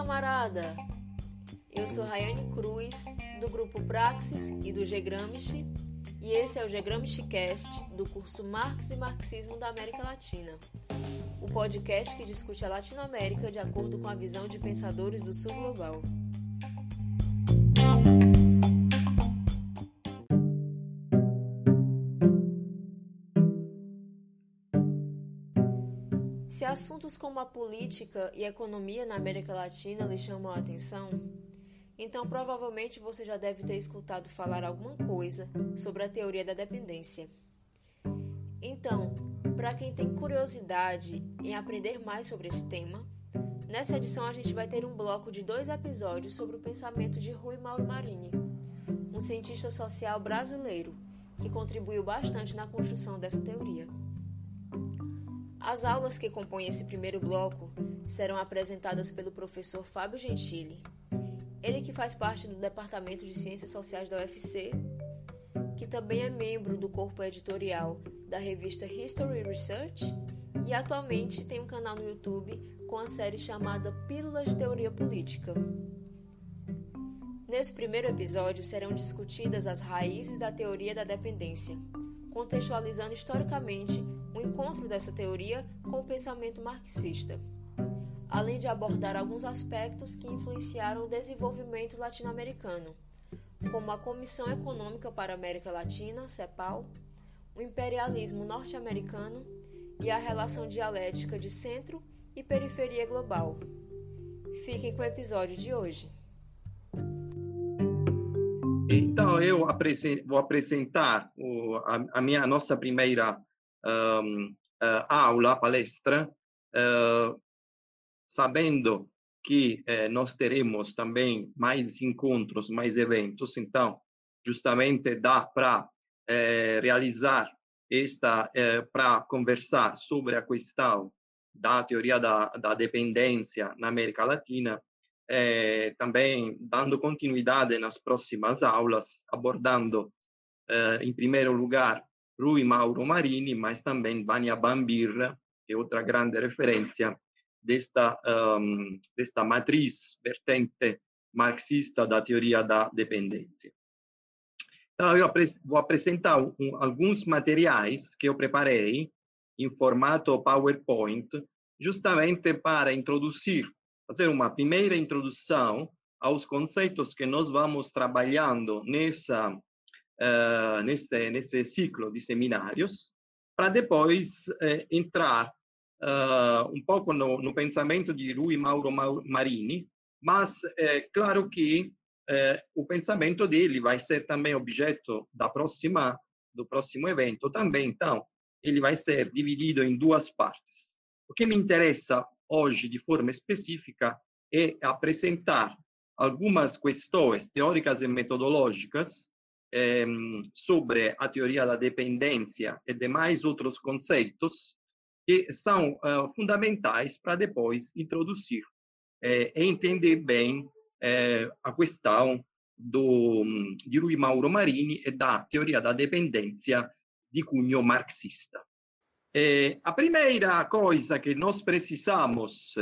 camarada! Eu sou Rayane Cruz, do grupo Praxis e do G-Gramsci, e esse é o G-Gramsci Cast do curso Marx e Marxismo da América Latina, o podcast que discute a Latinoamérica de acordo com a visão de pensadores do Sul Global. Se assuntos como a política e a economia na América Latina lhe chamam a atenção, então provavelmente você já deve ter escutado falar alguma coisa sobre a teoria da dependência. Então, para quem tem curiosidade em aprender mais sobre esse tema, nessa edição a gente vai ter um bloco de dois episódios sobre o pensamento de Rui Mauro Marini, um cientista social brasileiro que contribuiu bastante na construção dessa teoria. As aulas que compõem esse primeiro bloco serão apresentadas pelo professor Fábio Gentili, ele que faz parte do Departamento de Ciências Sociais da UFC, que também é membro do corpo editorial da revista History Research e atualmente tem um canal no YouTube com a série chamada Pílulas de Teoria Política. Nesse primeiro episódio serão discutidas as raízes da teoria da dependência, contextualizando historicamente o encontro dessa teoria com o pensamento marxista, além de abordar alguns aspectos que influenciaram o desenvolvimento latino-americano, como a Comissão Econômica para a América Latina, CEPAL, o imperialismo norte-americano e a relação dialética de centro e periferia global. Fiquem com o episódio de hoje. Então, eu vou apresentar a, minha nossa primeira um, uh, aula, palestra, uh, sabendo que uh, nós teremos também mais encontros, mais eventos, então, justamente dá para realizar esta, para conversar sobre a questão da teoria da, da dependência na América Latina, também dando continuidade nas próximas aulas, abordando, em primeiro lugar, Rui Mauro Marini, mas também Vania Bambir, que é outra grande referência desta, um, desta matriz vertente marxista da teoria da dependência. Então, eu vou apresentar um, alguns materiais que eu preparei em formato PowerPoint, justamente para introduzir, fazer uma primeira introdução aos conceitos que nós vamos trabalhando nessa uh, neste, nesse ciclo de seminários, para depois uh, entrar uh, um pouco no, no, pensamento de Rui Mauro Marini, mas é claro que o pensamento dele vai ser também objeto da próxima do próximo evento também. Então, ele vai ser dividido em duas partes. O que me interessa hoje, de forma específica, é apresentar algumas questões teóricas e metodológicas eh, sobre a teoria da dependência e demais outros conceitos que são uh, fundamentais para depois introduzir eh, e entender bem eh, a questão do, de Rui Mauro Marini e da teoria da dependência de cunho marxista. a primeira coisa que nós precisamos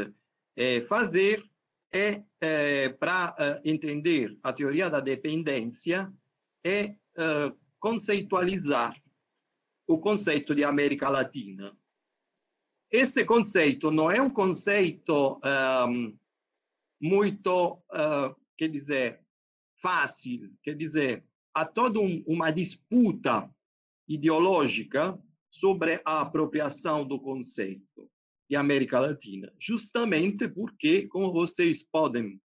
fazer é, para entender a teoria da dependência, é uh, conceitualizar o conceito de América Latina. Esse conceito não é um conceito um, muito, uh, quer dizer, fácil, quer dizer, há toda um, uma disputa ideológica sobre a apropriação do conceito de América Latina, justamente porque, como vocês podem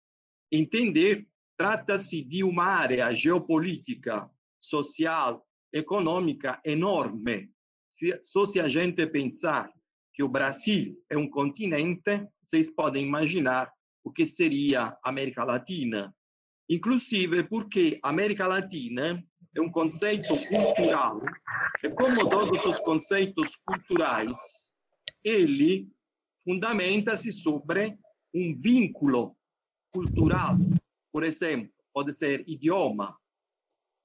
entender, Trata-se de uma área geopolítica, social, econômica enorme. Se, só se a gente pensar que o Brasil é um continente, vocês podem imaginar o que seria América Latina. Inclusive porque América Latina é um conceito cultural e como todos os conceitos culturais, ele fundamenta-se sobre um vínculo cultural por exemplo, pode ser idioma,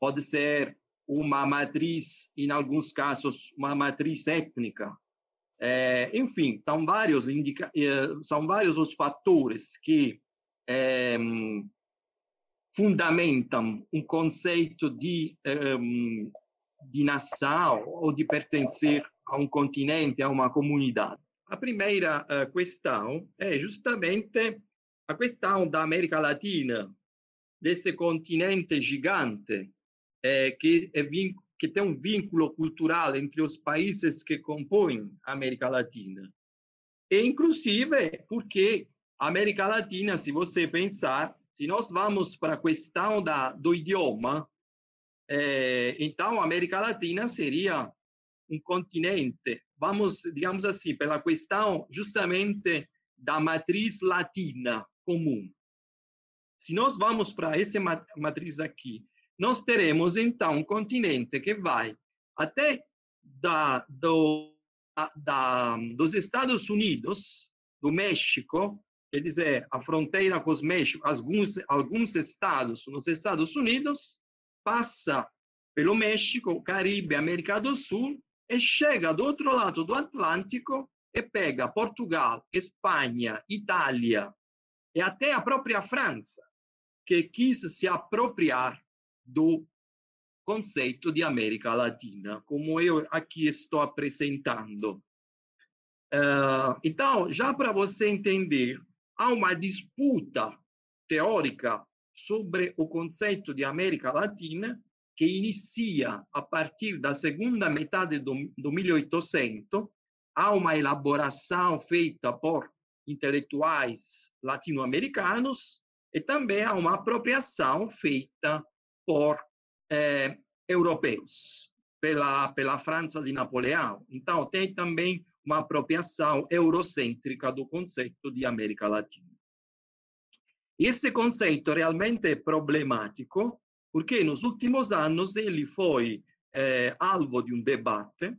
pode ser uma matriz, em alguns casos, uma matriz étnica. É, enfim, são vários, indica, eh, são vários os fatores que ehm, fundamentam um conceito de, ehm, de nação ou de pertencer a um continente, a uma comunidade. A primeira questão é justamente a questão da América Latina, desse continente gigante que tem um vínculo cultural entre os países que compõem a América Latina. E, inclusive, porque a América Latina, se você pensar, se nós vamos para a questão da, do idioma, eh, então a América Latina seria um continente, vamos, digamos assim, pela questão justamente da matriz latina comum. Se nós vamos para essa matriz aqui, nós teremos então um continente que vai até da, do, da, dos Estados Unidos, do México, quer dizer, a fronteira com os México, alguns, alguns estados nos Estados Unidos, passa pelo México, Caribe, América do Sul, e chega do outro lado do Atlântico e pega Portugal, Espanha, Itália e até a própria França, que quis se apropriar do conceito de América Latina, como eu aqui estou apresentando. Uh, então, já para você entender, há uma disputa teórica sobre o conceito de América Latina que inicia a partir da segunda metade do, do 1800, há uma elaboração feita por intelectuais latino-americanos e também há uma apropriação feita por eh, europeus, pela, pela França de Napoleão. Então, tem também uma apropriação eurocêntrica do conceito de América Latina. Esse conceito realmente é problemático, porque nos últimos anos ele foi eh, alvo de um debate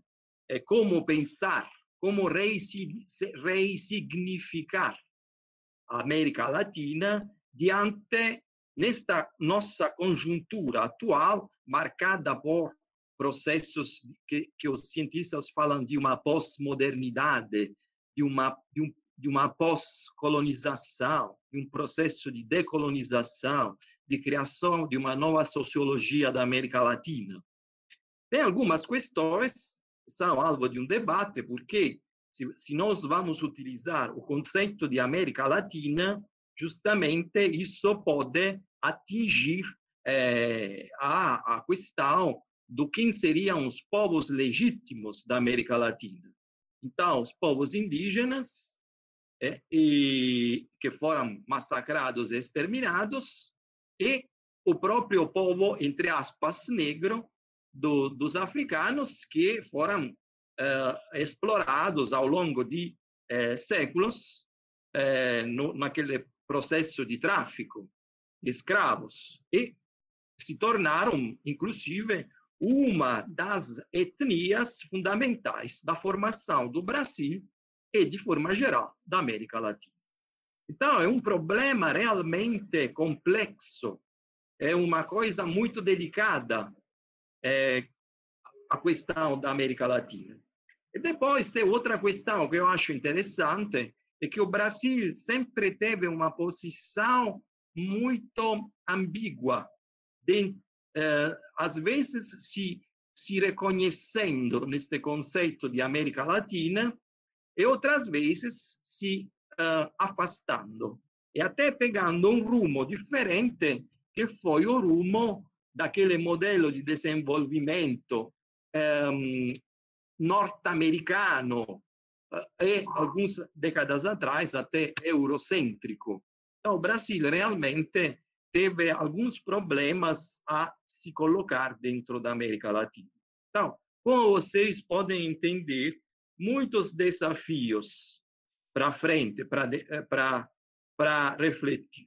é como pensar, como resignificar a América Latina diante nesta nossa conjuntura atual marcada por processos que, que os cientistas falam de uma pós-modernidade, de uma de, um, de uma pós-colonização, de um processo de decolonização, de criação de uma nova sociologia da América Latina. Tem algumas questões que são alvo de um debate, porque se, se nós vamos utilizar o conceito de América Latina, justamente isso pode atingir é, a, a questão do quem seriam os povos legítimos da América Latina. Então, os povos indígenas, é, e, que foram massacrados e exterminados, e o próprio povo, entre aspas, negro do, dos africanos que foram uh, explorados ao longo de uh, séculos uh, no, naquele processo de tráfico de escravos e se tornaram, inclusive, uma das etnias fundamentais da formação do Brasil e, de forma geral, da América Latina. Então, é um problema realmente complexo, é uma coisa muito delicada é, a questão da América Latina. E depois, tem outra questão que eu acho interessante, é que o Brasil sempre teve uma posição muito ambígua, de, eh, às vezes se, se reconhecendo neste conceito de América Latina, e outras vezes se uh, afastando e até pegando um rumo diferente que foi o rumo daquele modelo de desenvolvimento um, norte-americano uh, e algumas décadas atrás até eurocêntrico. Então, o Brasil realmente teve alguns problemas a se colocar dentro da América Latina. Então, como vocês podem entender, muitos desafios para frente, para eh, refletir.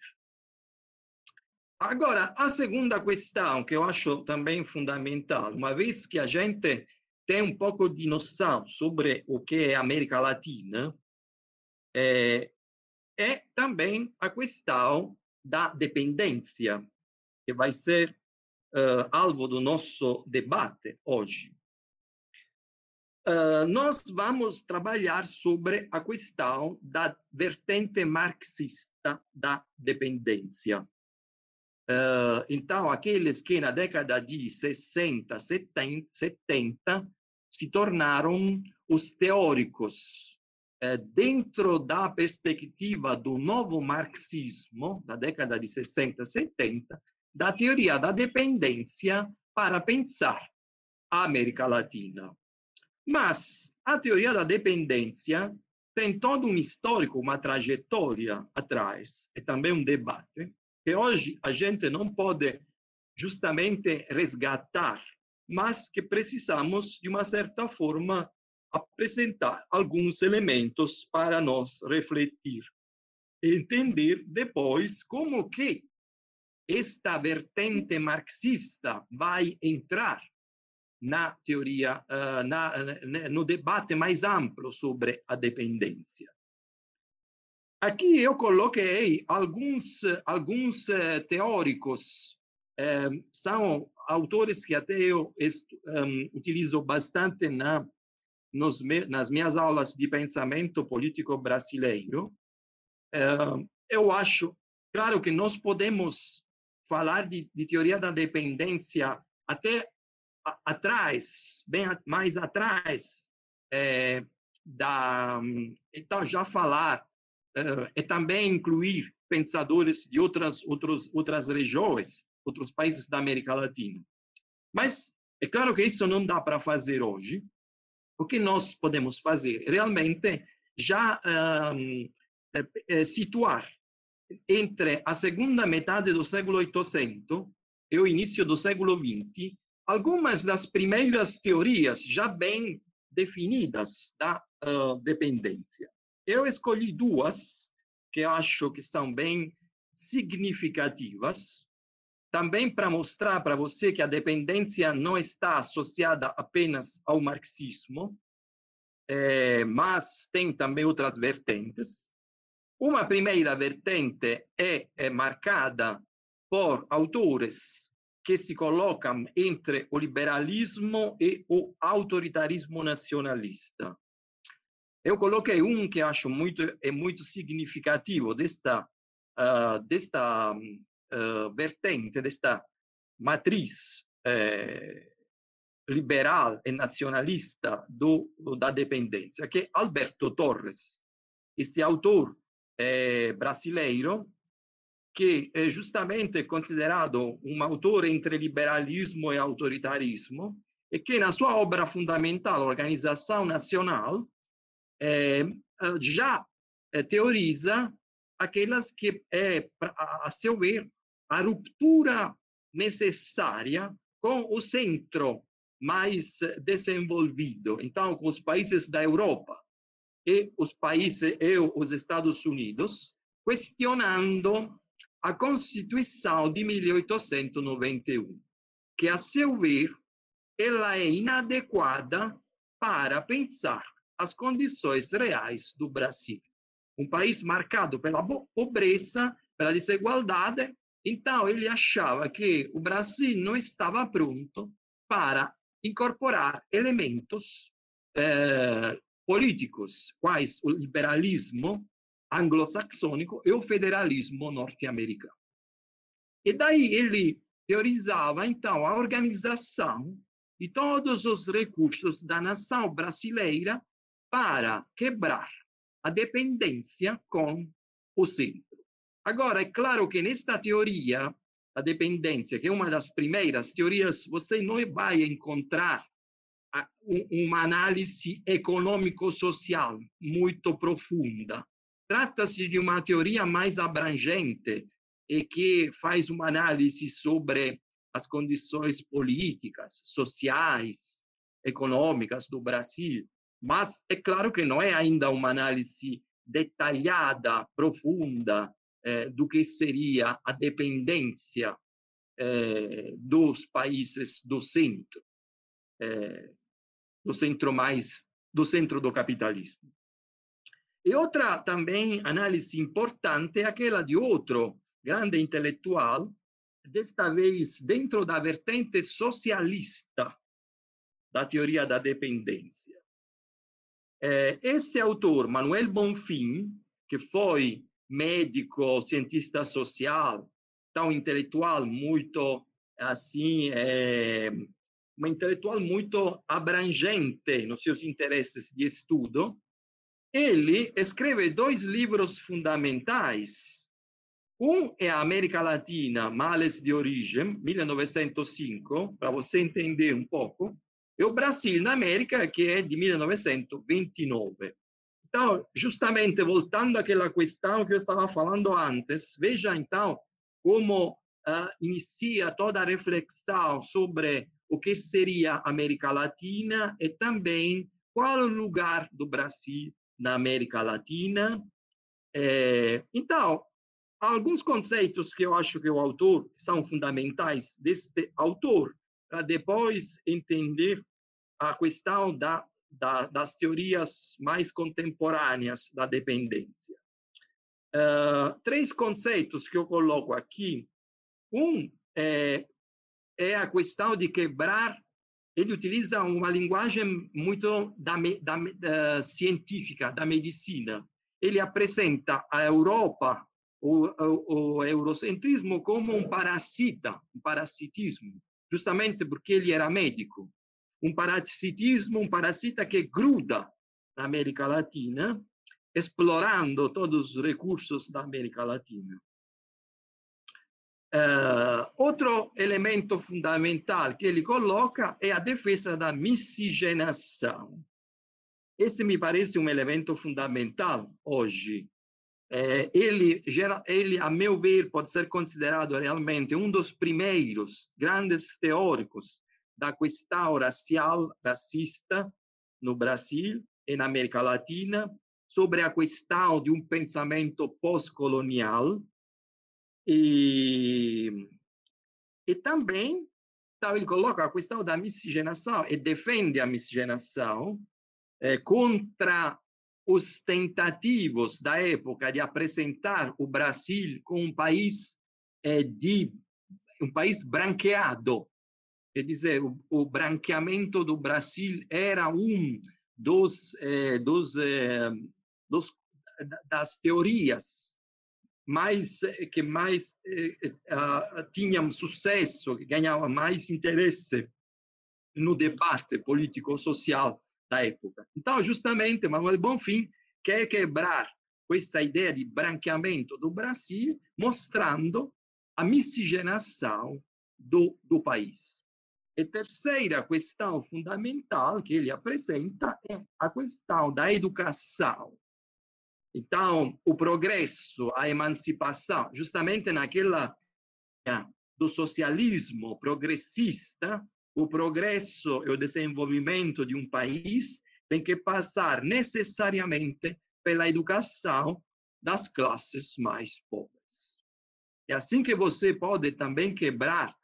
Agora, a segunda questão, que eu acho também fundamental, uma vez que a gente tem um pouco de noção sobre o que é América Latina, é, é também a questão da dependência, que vai ser uh, alvo do nosso debate hoje. uh, nós vamos trabalhar sobre a questão da vertente marxista da dependência. Uh, então, aqueles que na década de 60, 70, 70 se tornaram os teóricos uh, dentro da perspectiva do novo marxismo, da década de 60, 70, da teoria da dependência para pensar a América Latina. Mas a teoria da dependência tem todo um histórico, uma trajetória atrás, e também um debate, que hoje a gente não pode justamente resgatar, mas que precisamos, de uma certa forma, apresentar alguns elementos para nós refletir e entender depois como que esta vertente marxista vai entrar na teoria, uh, na, no debate mais amplo sobre a dependência. Aqui eu coloquei alguns, alguns uh, teóricos, um, são autores que até eu um, utilizo bastante na, nos, nas minhas aulas de pensamento político brasileiro. Uh, eu acho, claro que nós podemos falar de, de teoria da dependência até atrás, bem mais atrás, é, da, então já falar é, também incluir pensadores de outras outros, outras regiões, outros países da América Latina. Mas é claro que isso não dá para fazer hoje. O que nós podemos fazer realmente já um, é, é, situar entre a segunda metade do século 800 e o início do século 20 algumas das primeiras teorias já bem definidas da uh, dependência. Eu escolhi duas que acho que são bem significativas, também para mostrar para você que a dependência não está associada apenas ao marxismo, é, mas tem também outras vertentes. Uma primeira vertente é, é marcada por autores que se colocam entre o liberalismo e o autoritarismo nacionalista. Eu coloquei um que acho muito é muito significativo desta uh, desta uh, vertente, desta matriz eh, liberal e nacionalista do, da dependência, que é Alberto Torres, este autor eh, brasileiro que é justamente considerado um autor entre liberalismo e autoritarismo, e que na sua obra fundamental, Organização Nacional, é, já é, teoriza aquelas que é, a seu ver, a ruptura necessária com o centro mais desenvolvido, então com os países da Europa e os países e os Estados Unidos, questionando a Constituição de 1891, que, a seu ver, ela é inadequada para pensar as condições reais do Brasil. Um país marcado pela pobreza, pela desigualdade, então ele achava que o Brasil não estava pronto para incorporar elementos eh, políticos, quais o liberalismo, anglo-saxônico e o federalismo norte-americano. E daí ele teorizava, então, a organização de todos os recursos da nação brasileira para quebrar a dependência com o centro. Agora, é claro que nesta teoria da dependência, que é uma das primeiras teorias, você não vai encontrar uma análise econômico-social muito profunda. Trata-se de uma teoria mais abrangente e que faz uma análise sobre as condições políticas, sociais, econômicas do Brasil, mas é claro que não é ainda uma análise detalhada, profunda, eh, do que seria a dependência eh, dos países do centro, eh, do centro mais do centro do capitalismo. E outra também análise importante é aquela de outro grande intelectual, desta vez dentro da vertente socialista da teoria da dependência, Eh, esse autor, Manuel Bonfim, que foi médico, cientista social, tão intelectual muito assim, é, uma intelectual muito abrangente nos seus interesses de estudo, ele escreve dois livros fundamentais. Um é a América Latina, Males de Origem, 1905, para você entender um pouco, e o Brasil na América, que é de 1929. Então, justamente voltando àquela questão que eu estava falando antes, veja então como uh, inicia toda a reflexão sobre o que seria a América Latina e também qual o lugar do Brasil na América Latina. É, então, alguns conceitos que eu acho que o autor são fundamentais deste autor para depois entender a questão da, da, das teorias mais contemporâneas da dependência. Uh, três conceitos que eu coloco aqui. Um é, é a questão de quebrar. Ele utiliza uma linguagem muito da, da, científica, da medicina. Ele apresenta a Europa, o, o, o eurocentrismo, como um parasita, um parasitismo, justamente porque ele era médico um parasitismo, um parasita que gruda na América Latina, explorando todos os recursos da América Latina. Uh, outro elemento fundamental que ele coloca é a defesa da miscigenação. Esse me parece um elemento fundamental hoje. É, ele, ele, a meu ver, pode ser considerado realmente um dos primeiros grandes teóricos da questão racial, racista no Brasil e na América Latina, sobre a questão de um pensamento pós-colonial. E, e também então, ele coloca a questão da miscigenação e defende a miscigenação eh, contra os tentativos da época de apresentar o Brasil como um país eh, de um país branqueado. Quer dizer, o, o branqueamento do Brasil era um dos, eh, dos, eh, dos das teorias mais que mais eh, uh, tinham sucesso, que ganhavam mais interesse no debate político-social da época. Então, justamente, Manuel Bonfim quer quebrar essa ideia de branqueamento do Brasil, mostrando a miscigenação do, do país. E terceira questão fundamental que ele apresenta é a questão da educação. Então, o progresso, a emancipação, justamente naquela do socialismo progressista, o progresso e o desenvolvimento de um país tem que passar necessariamente pela educação das classes mais pobres. É assim que você pode também quebrar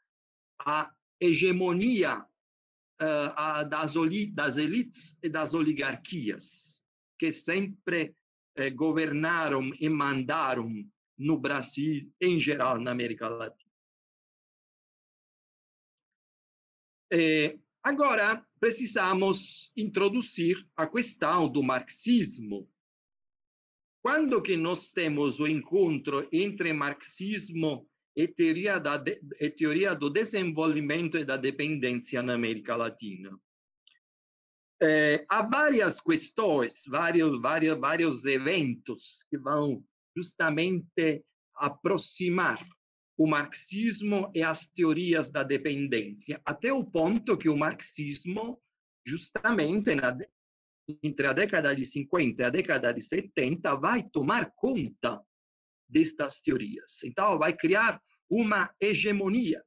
a hegemonia uh, das, das elites e das oligarquias, que sempre eh, governaram e mandaram no Brasil, em geral, na América Latina. Eh, agora, precisamos introduzir a questão do marxismo. Quando que nós temos o encontro entre marxismo e teoria, da, e teoria do desenvolvimento e da dependência na América Latina. É, há várias questões, vários, vários, vários eventos que vão justamente aproximar o marxismo e as teorias da dependência, até o ponto que o marxismo, justamente na, entre a década de 50 e a década de 70, vai tomar conta destas teorias. Então, vai criar uma hegemonia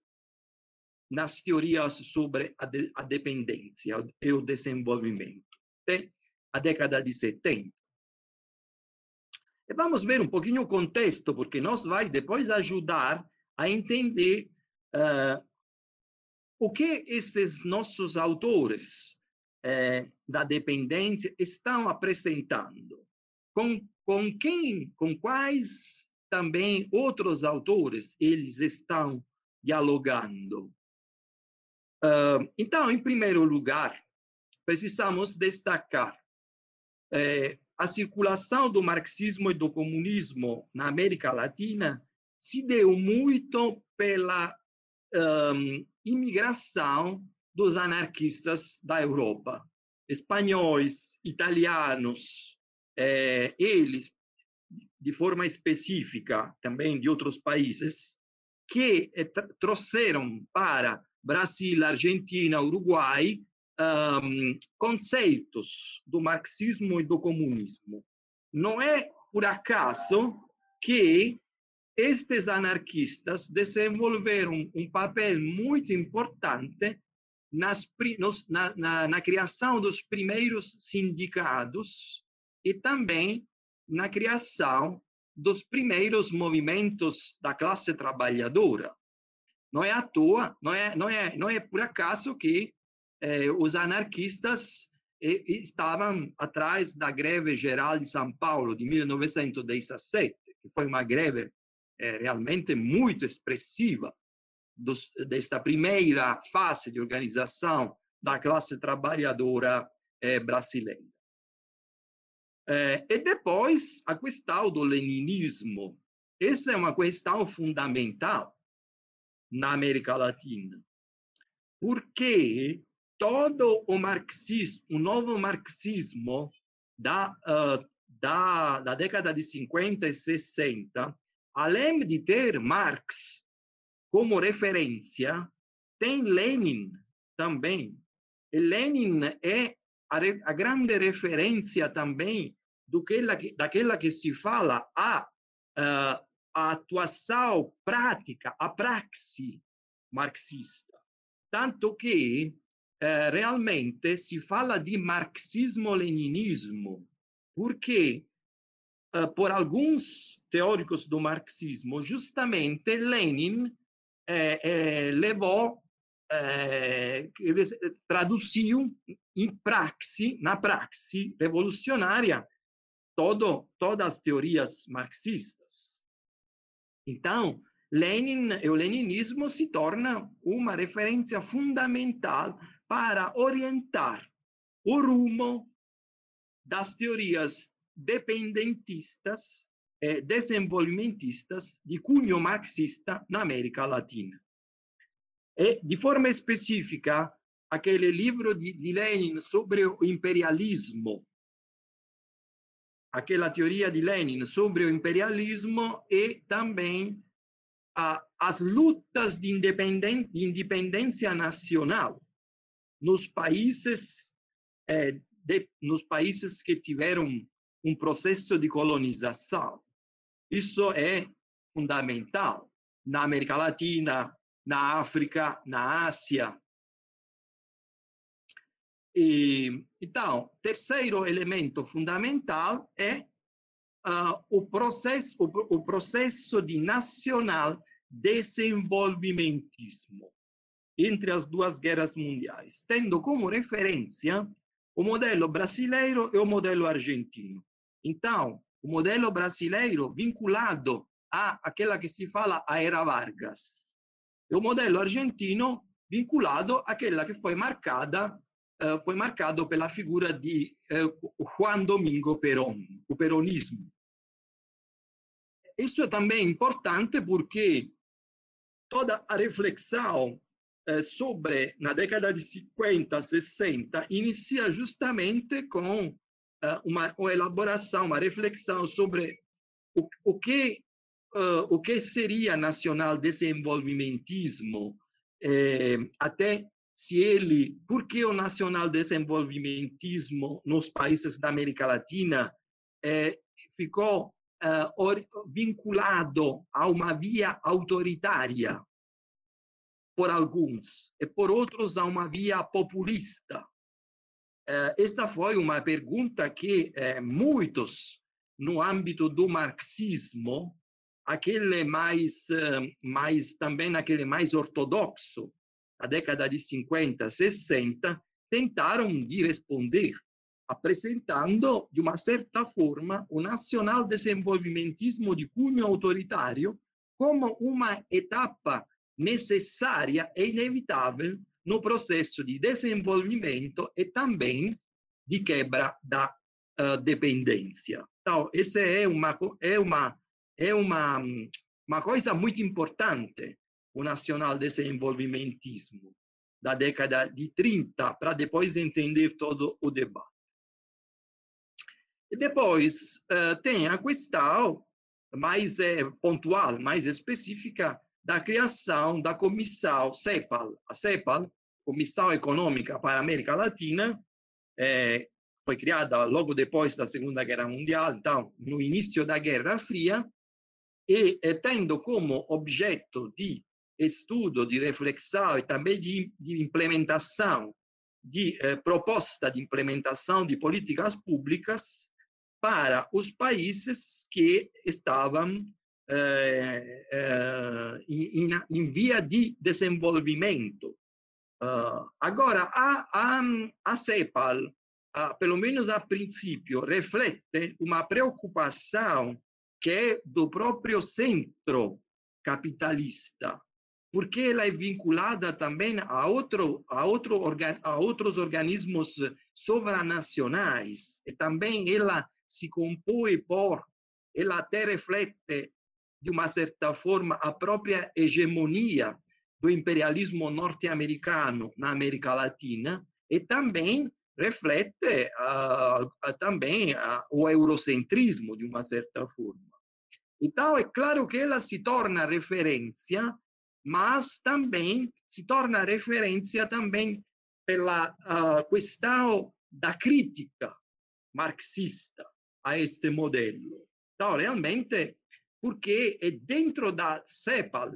nas teorias sobre a, de, a dependência e o desenvolvimento. Até a década de 70. E vamos ver um pouquinho o contexto, porque nos vai depois ajudar a entender uh, o que esses nossos autores uh, da dependência estão apresentando. Com, com quem, com quais também outros autores eles estão dialogando. Uh, então, em primeiro lugar, precisamos destacar eh, a circulação do marxismo e do comunismo na América Latina se deu muito pela um, imigração dos anarquistas da Europa, espanhóis, italianos, eh, eles, de forma específica, também de outros países, que eh, trouxeram para Brasil, Argentina, Uruguai, um, conceitos do marxismo e do comunismo. Não é por acaso que estes anarquistas desenvolveram um papel muito importante nas, nos, na, na, na criação dos primeiros sindicatos e também na criação dos primeiros movimentos da classe trabalhadora. Não é à toa, não é, não é, não é por acaso que eh, os anarquistas eh, estavam atrás da greve geral de São Paulo de 1917, que foi uma greve eh, realmente muito expressiva dos, desta primeira fase de organização da classe trabalhadora eh, brasileira. Eh, e depois a questão do leninismo. Essa é uma questão fundamental na América Latina, porque todo o marxismo, o novo marxismo da, uh, da, da década de 50 e 60, além de ter Marx como referência, tem Lenin também. E Lenin é a, a grande referência também do que, daquela que se fala a, uh, a atuação prática, a praxe marxista. Tanto que eh, realmente si fala di marxismo-leninismo, porque, eh, por alguns teóricos do marxismo, justamente Lenin eh, eh levou, eh, traduziu em praxe, na praxe revolucionária, todo, todas as teorias marxistas. Então, Lenin e o leninismo se torna uma referência fundamental para orientar o rumo das teorias dependentistas e desenvolvimentistas de cunho marxista na América Latina. E, de forma específica, aquele livro de, de Lenin sobre o imperialismo, aquela teoria de Lenin sobre o imperialismo e também as lutas de, de independência nacional nos países eh, de, nos países que tiveram um processo de colonização. Isso é fundamental na América Latina, na África, na Ásia. E, então, terceiro elemento fundamental é uh, o, processo, o, o processo de nacional desenvolvimentismo entre as duas guerras mundiais, tendo como referência o modelo brasileiro e o modelo argentino. Então, o modelo brasileiro vinculado a aquela que se fala a era Vargas, e o modelo argentino vinculado àquela que foi marcada uh, foi marcado pela figura de uh, Juan Domingo Perón, o peronismo. Isso é também importante porque toda a reflexão eh, sobre, na década de 50, 60, inicia justamente com uh, uma, uma, elaboração, uma reflexão sobre o, o, que, uh, o que seria nacional desenvolvimentismo, eh, até se ele, por que o nacional desenvolvimentismo nos países da América Latina eh, ficou uh, vinculado a uma via autoritária, por alguns, e por outros a uma via populista. Eh, essa foi uma pergunta que eh, muitos, no âmbito do marxismo, aquele mais, eh, mais também aquele mais ortodoxo, a década de 50, 60, tentaram de responder, apresentando, de uma certa forma, o nacional desenvolvimentismo de cunho autoritário como uma etapa necessária e inevitável no processo de desenvolvimento e também de quebra da uh, dependência. Então, essa é uma é uma é uma uma coisa muito importante o nacional desenvolvimentismo da década de 30 para depois entender todo o debate. E depois uh, tem a questão mais é, pontual, mais específica da criação da comissão CEPAL. A CEPAL, Comissão Econômica para a América Latina, é, foi criada logo depois da Segunda Guerra Mundial, então, no início da Guerra Fria, e é, tendo como objeto de estudo, de reflexão e também de, de implementação, de eh, proposta de implementação de políticas públicas para os países que estavam em, em, via de desenvolvimento. Uh, agora, a, a, a CEPAL, a, pelo menos a princípio, reflete uma preocupação que é do próprio centro capitalista, porque ela é vinculada também a, outro, a, outro a outros organismos sobranacionais, e também ela se compõe por, ela até reflete, de uma certa forma, a própria hegemonia do imperialismo norte-americano na América Latina, e também reflete uh, uh, também uh, o eurocentrismo, de uma certa forma. Então, é claro que ela se torna referência mas também se torna referência também pela uh, questão da crítica marxista a este modelo. Então, realmente, porque é dentro da CEPAL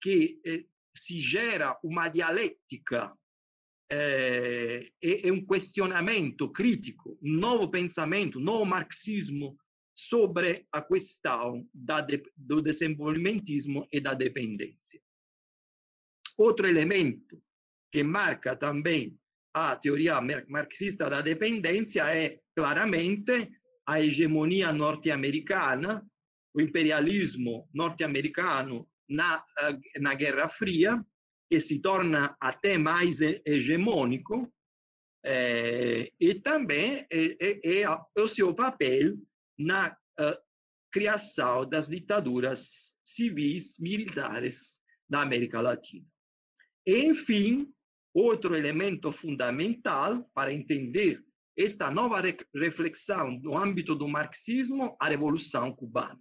que eh, se gera uma dialética eh, e, e um questionamento crítico, um novo pensamento, um novo marxismo sobre a questão da do desenvolvimentismo e da dependência. Outro elemento que marca também a teoria marxista da dependência é claramente a hegemonia norte-americana, o imperialismo norte-americano na, eh, na Guerra Fria, que se torna até mais hegemônico, é, e também é, é, é, o seu papel na criação das ditaduras civis militares da América Latina. Enfim, outro elemento fundamental para entender esta nova reflexão no âmbito do marxismo, a Revolução Cubana.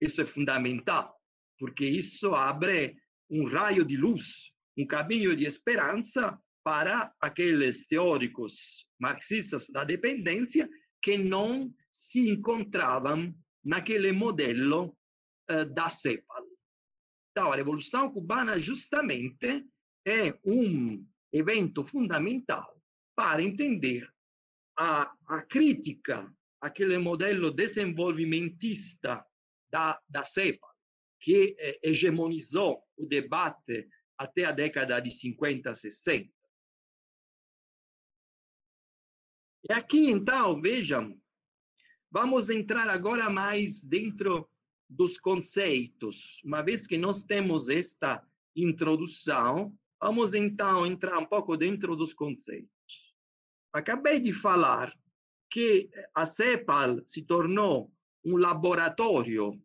Isso é fundamental, porque isso abre um raio de luz, um caminho de esperança para aqueles teóricos marxistas da dependência que não se encontravam naquele modelo uh, da CEPAL. Então, a Revolução Cubana justamente é um evento fundamental para entender a, a crítica àquele modelo desenvolvimentista da, da CEPA, que eh, hegemonizou o debate até a década de 50, 60. E aqui, então, vejam, vamos entrar agora mais dentro dos conceitos, uma vez que nós temos esta introdução, Vamos então entrar um pouco dentro dos conceitos. Acabei de falar que a CEPAL se tornou um laboratório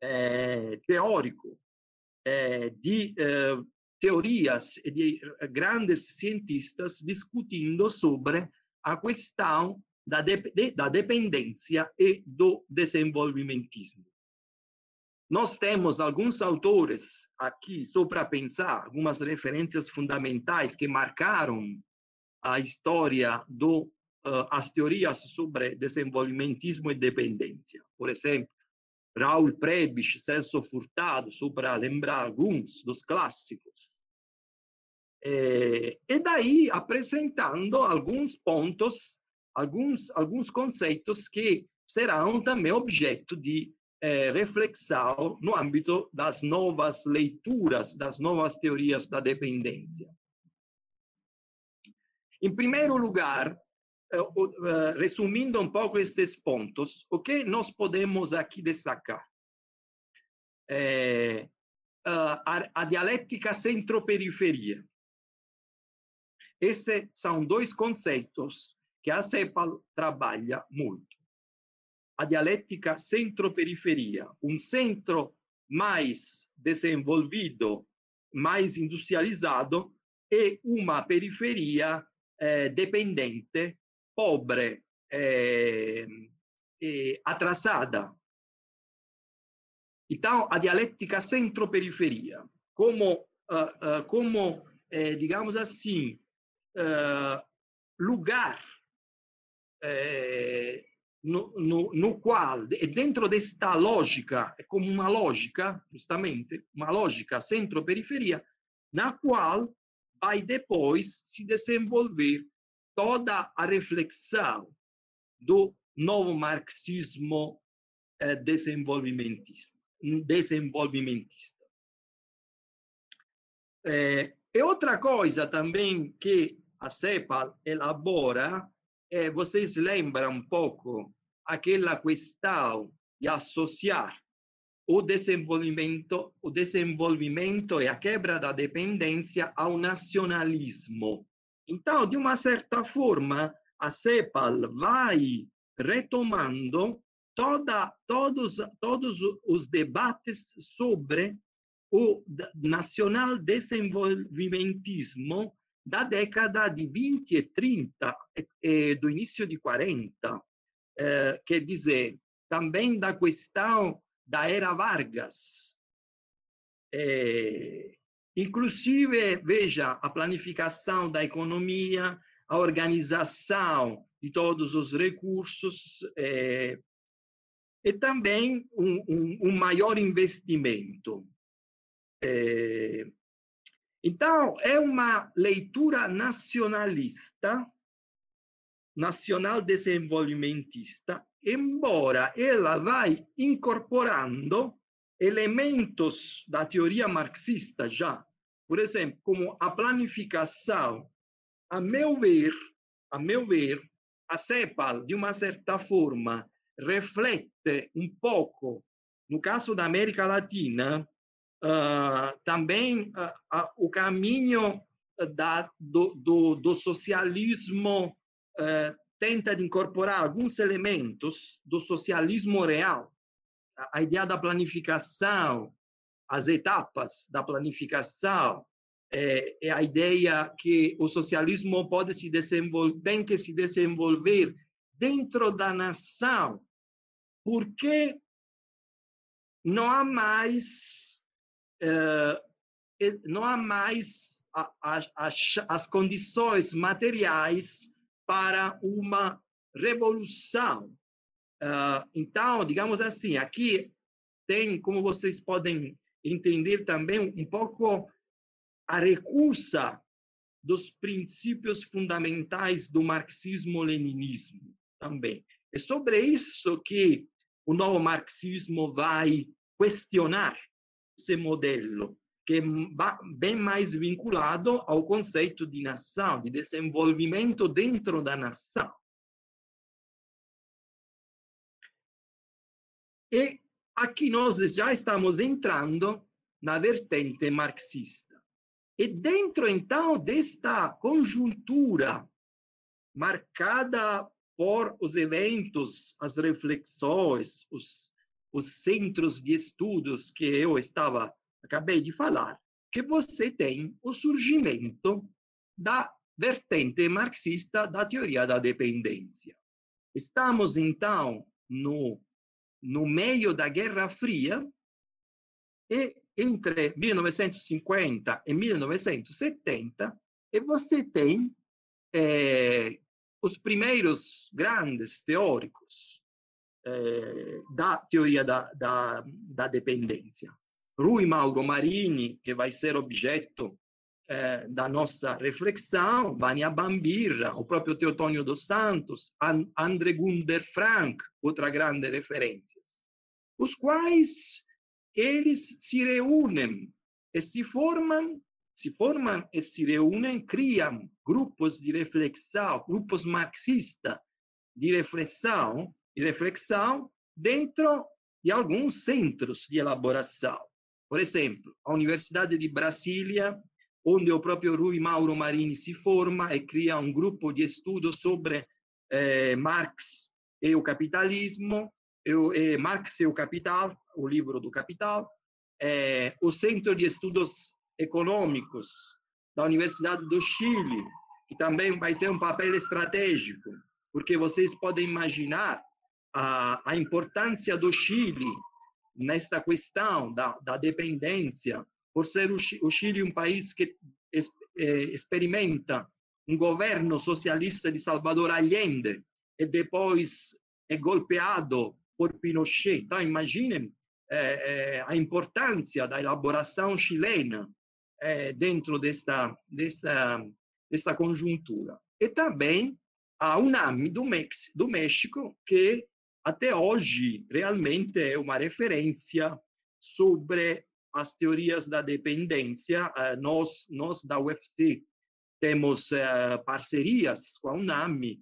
eh, teórico eh, de eh, teorias de grandes cientistas discutindo sobre a questão da, de, da dependência e do desenvolvimentismo. Nós temos alguns autores aqui, só para pensar, algumas referências fundamentais que marcaram a história do as teorias sobre desenvolvimentismo e dependência. Por exemplo, Raul Prebisch, Celso Furtado, só para lembrar alguns dos clássicos. É, e daí apresentando alguns pontos, alguns alguns conceitos que serão também objeto de é, reflexão no âmbito das novas leituras, das novas teorias da dependência. Em primeiro lugar, resumindo um pouco estes pontos, o que nós podemos aqui destacar? É, a, a dialética centro-periferia. Esses são dois conceitos que a CEPAL trabalha muito. A dialética centro-periferia, um centro mais desenvolvido, mais industrializado, e uma periferia eh, dependente, pobre, eh, eh, atrasada. Então, a dialética centro-periferia, como, uh, uh, como eh, digamos assim, uh, lugar eh, no, no, no, qual, dentro desta lógica, é como uma lógica, justamente, uma lógica centro-periferia, na qual vai depois se desenvolver toda a reflexão do novo marxismo eh, desenvolvimentista. Eh, e outra coisa também que a CEPAL elabora, é, vocês lembram um pouco aquela questão de associar o desenvolvimento, o desenvolvimento e a quebra da dependência ao nacionalismo. Então, de uma certa forma, a CEPAL vai retomando toda, todos, todos os debates sobre o nacional desenvolvimentismo da década de 20 e 30 e, do início de 40, eh, quer dizer, também da questão da era Vargas. Eh, inclusive, veja, a planificação da economia, a organização de todos os recursos, eh, e também um, um, um maior investimento. É, então, é uma leitura nacionalista, nacional desenvolvimentista, embora ela vai incorporando elementos da teoria marxista já, por exemplo, como a planificação, a meu ver, a meu ver, a CEPAL, de uma certa forma, reflete um pouco, no caso da América Latina, uh, também uh, uh, o caminho da, do, do, do socialismo tenta de incorporar alguns elementos do socialismo real, a, ideia da planificação, as etapas da planificação, é, é, a ideia que o socialismo pode se desenvolver, tem que se desenvolver dentro da nação, porque não há mais eh, não há mais as condições materiais para uma revolução. Uh, então, digamos assim, aqui tem, como vocês podem entender também, um pouco a recusa dos princípios fundamentais do marxismo-leninismo também. É sobre isso que o novo marxismo vai questionar esse modelo, que é bem mais vinculado ao conceito de nação, de desenvolvimento dentro da nação. E aqui nós já estamos entrando na vertente marxista. E dentro, então, desta conjuntura marcada por os eventos, as reflexões, os os centros de estudos que eu estava acabei de falar, que você tem o surgimento da vertente marxista da teoria da dependência. Estamos então no no meio da Guerra Fria e entre 1950 e 1970 e você tem eh, os primeiros grandes teóricos eh, da teoria da, da, da, dependência. Rui Mauro Marini, que vai ser objeto eh, da nossa reflexão, Vânia Bambirra, o próprio Teotônio dos Santos, And André Gunder Frank, outra grande referência, os quais eles se reúnem e se formam se formam e se reúnem, criam grupos de reflexão, grupos marxistas de reflexão, e reflexão dentro de alguns centros de elaboração. Por exemplo, a Universidade de Brasília, onde o próprio Rui Mauro Marini se forma e cria um grupo de estudo sobre é, Marx e o Capitalismo, é, Marx e o Capital, o livro do Capital, é, o Centro de Estudos Econômicos da Universidade do Chile, que também vai ter um papel estratégico, porque vocês podem imaginar a, a importância do Chile nesta questão da, da dependência, por ser o, Chile um país que eh, experimenta um governo socialista de Salvador Allende e depois é golpeado por Pinochet. Então, imaginem eh, eh, a importância da elaboração chilena dentro desta, desta, desta conjuntura. E também a UNAM do, Mex, do México, que até hoje realmente é uma referência sobre as teorias da dependência. Eh, nós, nós da UFC temos eh, parcerias com a UNAMI,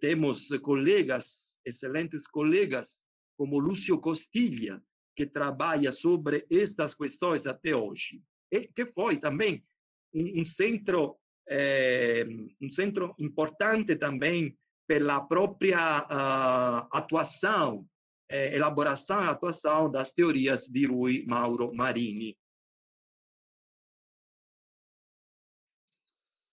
temos colegas, excelentes colegas, como Lúcio Costilha, que trabalha sobre estas questões até hoje, e que foi também um, um centro, é, um centro importante também pela própria uh, atuação, eh, elaboração e atuação das teorias de Rui Mauro Marini.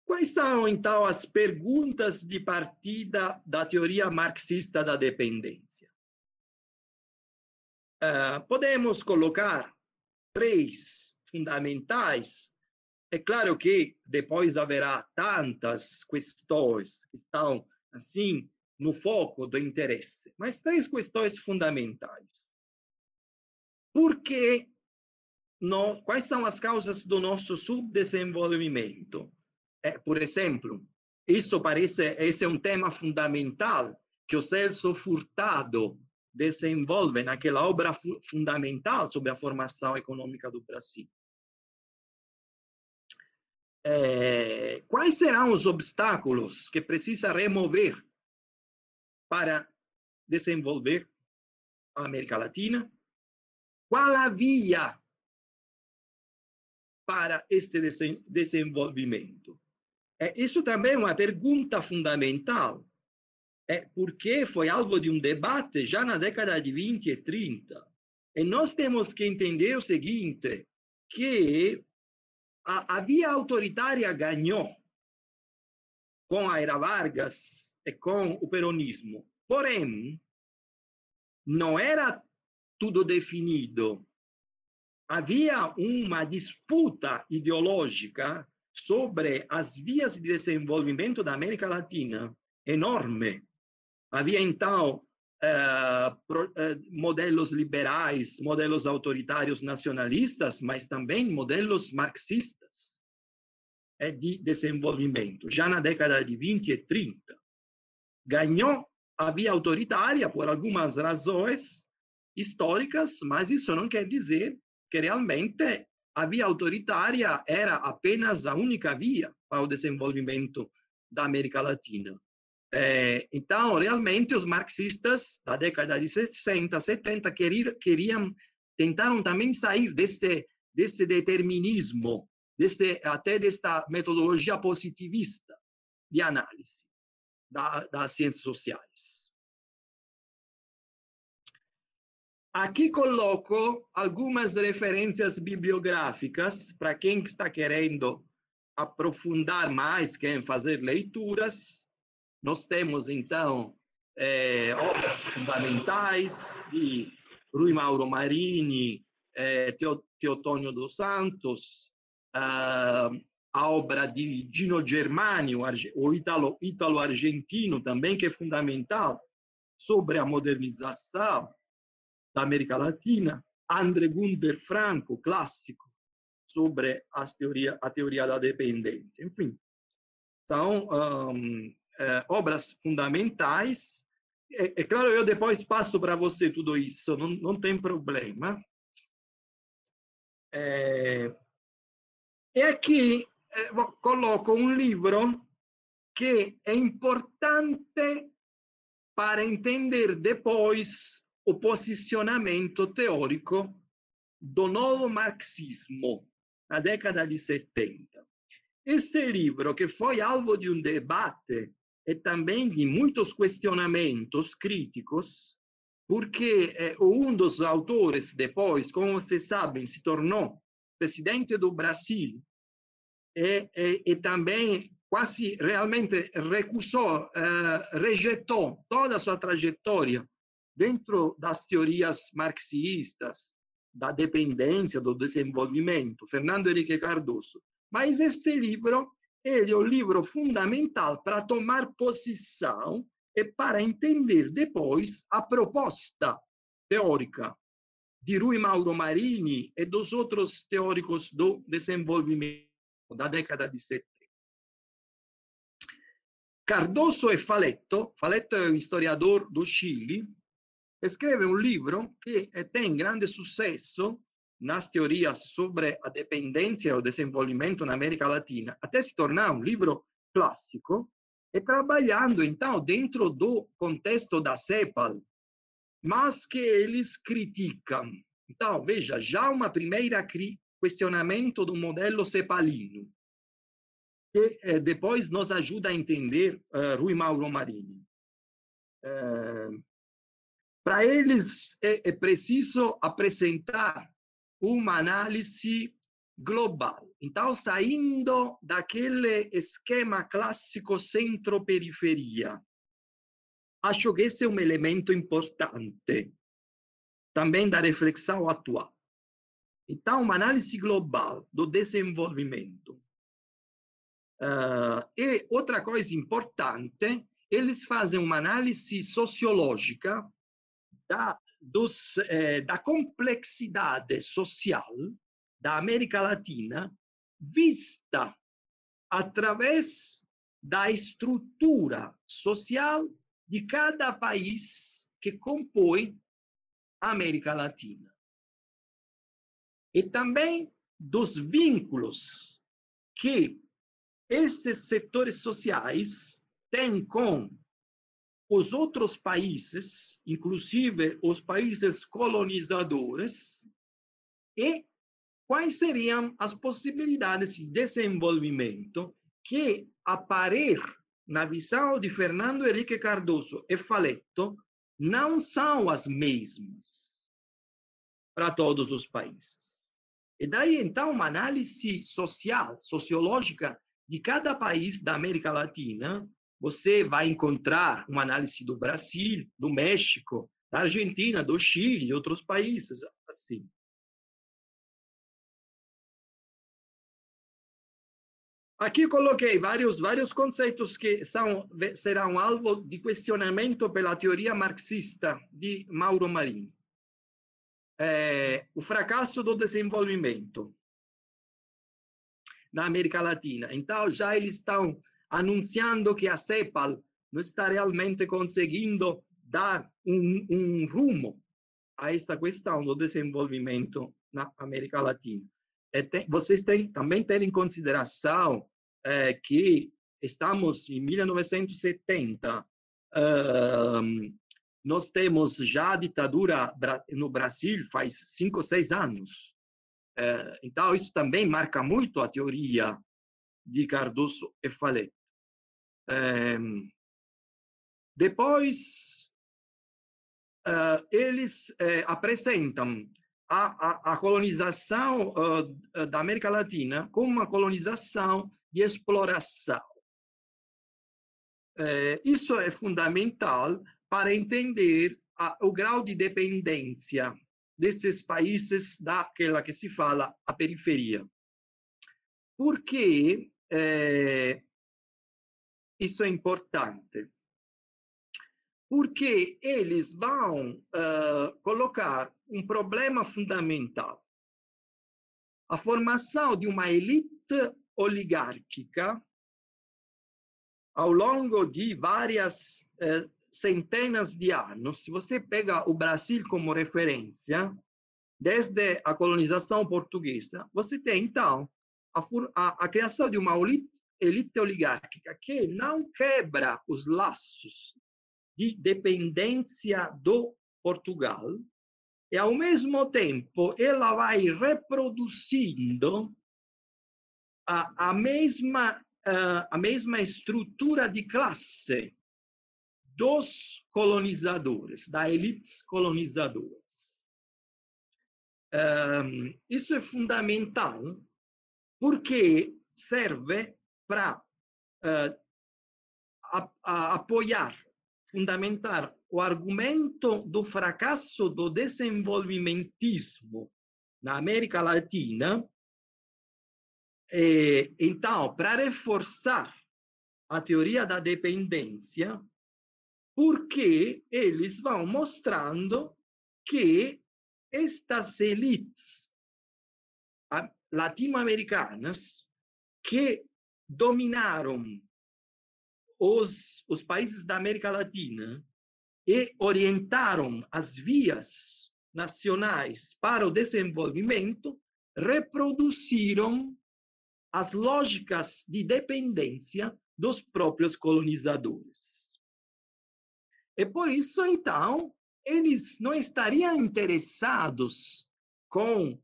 Quais são, então, as perguntas de partida da teoria marxista da dependência? Uh, podemos colocar três fundamentais. É claro que depois haverá tantas questões que estão assim, no foco do interesse. Mas três questões fundamentais. Por que no, quais são as causas do nosso subdesenvolvimento? É, por exemplo, isso parece esse é um tema fundamental que o Celso Furtado desenvolve naquela obra fundamental sobre a formação econômica do Brasil. É, quais serão os obstáculos que precisa remover para desenvolver a América Latina? Qual a via para este desenvolvimento? É, isso também é uma pergunta fundamental, é porque foi alvo de um debate já na década de 20 e 30. E nós temos que entender o seguinte, que a, a via autoritária ganhou com a Era Vargas e com o peronismo. Porém, não era tudo definido. Havia uma disputa ideológica sobre as vias de desenvolvimento da América Latina enorme. Havia, então, pro, uh, modelos liberais, modelos autoritários nacionalistas, mas também modelos marxistas uh, de desenvolvimento. Já na década de 20 e 30, ganhou a via autoritária por algumas razões históricas, mas isso não quer dizer que realmente a via autoritária era apenas a única via para o desenvolvimento da América Latina. É, então, realmente, os marxistas da década de 60, 70 queriam, queriam tentaram também sair desse, desse determinismo, desse, até desta metodologia positivista de análise da, das ciências sociais. Aqui coloco algumas referências bibliográficas para quem está querendo aprofundar mais, quer fazer leituras. Nós temos, então, é, obras fundamentais de Rui Mauro Marini, é, Teotônio dos Santos, a, a obra de Gino Germani, o ítalo-argentino também, que é fundamental, sobre a modernização da América Latina, André Gunder Franco, clássico, sobre as teoria, a teoria da dependência. Enfim, são um, é, obras fundamentais. É, é, claro, eu depois passo para você tudo isso, não, não tem problema. É, e aqui é, coloco um livro que é importante para entender depois o posicionamento teórico do novo marxismo na década de 70. Esse livro, que foi alvo de um debate e também de muitos questionamentos críticos, porque eh, um dos autores depois, como vocês sabem, se tornou presidente do Brasil e, e, e também quase realmente recusou, eh, rejeitou toda a sua trajetória dentro das teorias marxistas, da dependência, do desenvolvimento, Fernando Henrique Cardoso. Mas este livro ele é o livro fundamental para tomar posição e para entender depois a proposta teórica de Rui Mauro Marini e dos outros teóricos do desenvolvimento da década de 70. Cardoso e Faletto, Faletto é um historiador do Chile, escreve um livro que tem grande sucesso nas teorias sobre a dependência e o desenvolvimento na América Latina, até se tornar um livro clássico, e trabalhando, então, dentro do contexto da CEPAL, mas que eles criticam. Então, veja, já uma primeira questionamento do modelo cepalino, que eh, depois nos ajuda a entender uh, Rui Mauro Marini. Uh, Para eles é, é preciso apresentar uma análise global. Então, saindo daquele esquema clássico centro-periferia, acho que esse é um elemento importante também da reflexão atual. Então, uma análise global do desenvolvimento. Uh, e outra coisa importante, eles fazem uma análise sociológica da, dos, eh, da complexidade social da América Latina vista através da estrutura social de cada país que compõe a América Latina. E também dos vínculos que esses setores sociais têm com os outros países, inclusive os países colonizadores, e quais seriam as possibilidades de desenvolvimento que, a parer na visão de Fernando Henrique Cardoso e Faletto, não são as mesmas para todos os países. E daí, então, uma análise social, sociológica de cada país da América Latina você vai encontrar uma análise do Brasil, do México, da Argentina, do Chile outros países assim. Aqui coloquei vários vários conceitos que são serão alvo de questionamento pela teoria marxista de Mauro Marini. É, o fracasso do desenvolvimento na América Latina. Então, já eles estão anunciando que a CEPAL não está realmente conseguindo dar um, um rumo a esta questão do desenvolvimento na América Latina. Tem, vocês têm, também têm em consideração é, que estamos em 1970, uh, nós temos já a ditadura no Brasil faz cinco, seis anos. Uh, então, isso também marca muito a teoria de Cardoso e Faletti. Ehm, depois, uh, eles uh, apresentam a, a, a colonização uh, da América Latina como uma colonização de exploração. isso é fundamental para entender a, o grau de dependência desses países daquela que se fala a periferia. Porque isso é importante. Porque eles vão uh, colocar um problema fundamental. A formação de uma elite oligárquica ao longo de várias uh, centenas de anos. Se você pega o Brasil como referência, desde a colonização portuguesa, você tem, então, a, a, a criação de uma elite oligárquica que não quebra os laços de dependência do Portugal e, ao mesmo tempo, ela vai reproduzindo a, a mesma a mesma estrutura de classe dos colonizadores, da elites colonizadoras. Isso é fundamental porque serve para uh, apoiar, fundamentar o argumento do fracasso do desenvolvimentismo na América Latina. E, então, para reforçar a teoria da dependência, porque eles vão mostrando que estas elites latino-americanas que dominaram os, os países da América Latina e orientaram as vias nacionais para o desenvolvimento, reproduziram as lógicas de dependência dos próprios colonizadores. E por isso, então, eles não estariam interessados com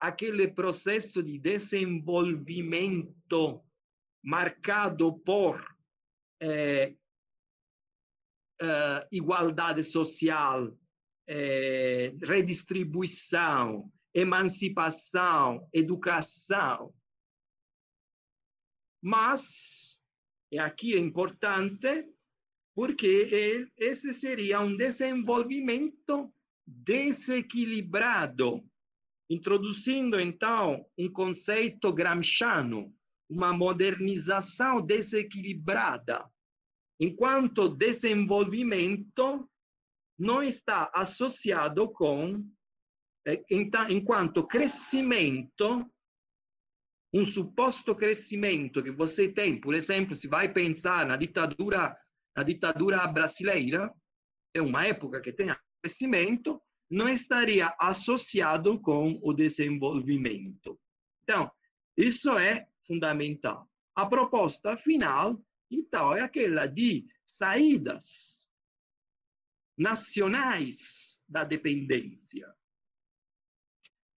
aquele processo de desenvolvimento marcado por é, igualdade social, é, redistribuição, emancipação, educação. Mas, e aqui é importante, porque esse seria um desenvolvimento desequilibrado, introduzindo então um conceito gramsciano, uma modernização desequilibrada, enquanto desenvolvimento não está associado com, eh, enquanto crescimento, um suposto crescimento que você tem, por exemplo, se vai pensar na ditadura a ditadura brasileira, é uma época que tem crescimento, não estaria associado com o desenvolvimento. Então, isso é fundamental. A proposta final, então, é aquela de saídas nacionais da dependência.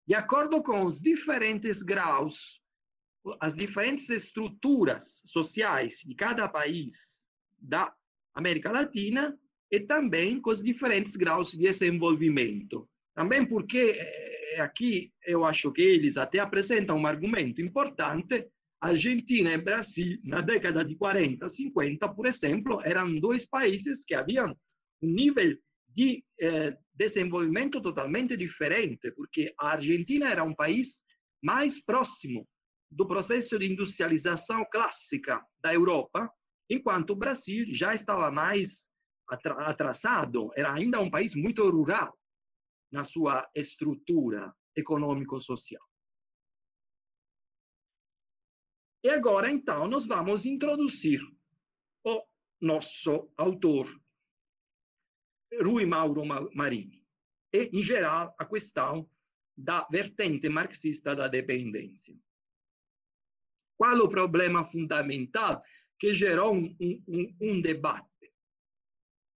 De acordo com os diferentes graus, as diferentes estruturas sociais de cada país da América Latina e também com os diferentes graus de desenvolvimento. Também porque eh, aqui eu acho que eles até apresentam um argumento importante. Argentina e Brasil, na década de 40, 50, por exemplo, eram dois países que haviam um nível de eh, desenvolvimento totalmente diferente, porque a Argentina era um país mais próximo do processo de industrialização clássica da Europa, enquanto o Brasil já estava mais atrasado, era ainda um país muito rural na sua estrutura econômico-social. E agora, então, nós vamos introduzir o nosso autor, Rui Mauro Marini, e, em geral, a questão da vertente marxista da dependência. Qual o problema fundamental que gerou um, um, um debate.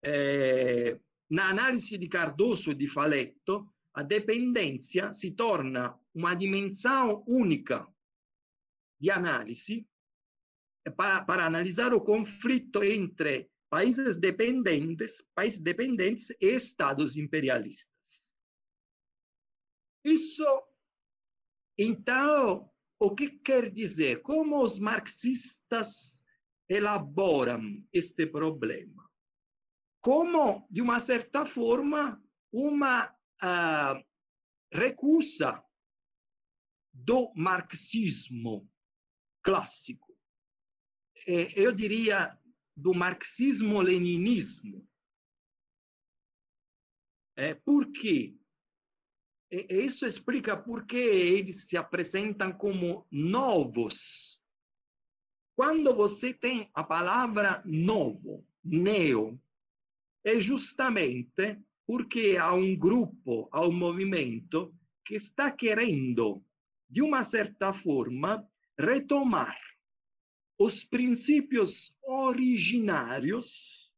É, na análise de Cardoso e de Faletto, a dependência se torna uma dimensão única de análise para, para analisar o conflito entre países dependentes, países dependentes e estados imperialistas. Isso, então, o que quer dizer? Como os marxistas elaboram este problema. Como, de uma certa forma, uma uh, recusa do marxismo clássico. Eu diria do marxismo-leninismo. É, por quê? Isso explica por que eles se apresentam como novos. Quando você tem a palavra novo, neo, é justamente porque há um grupo, há um movimento que está querendo, de uma certa forma, retomar os princípios originários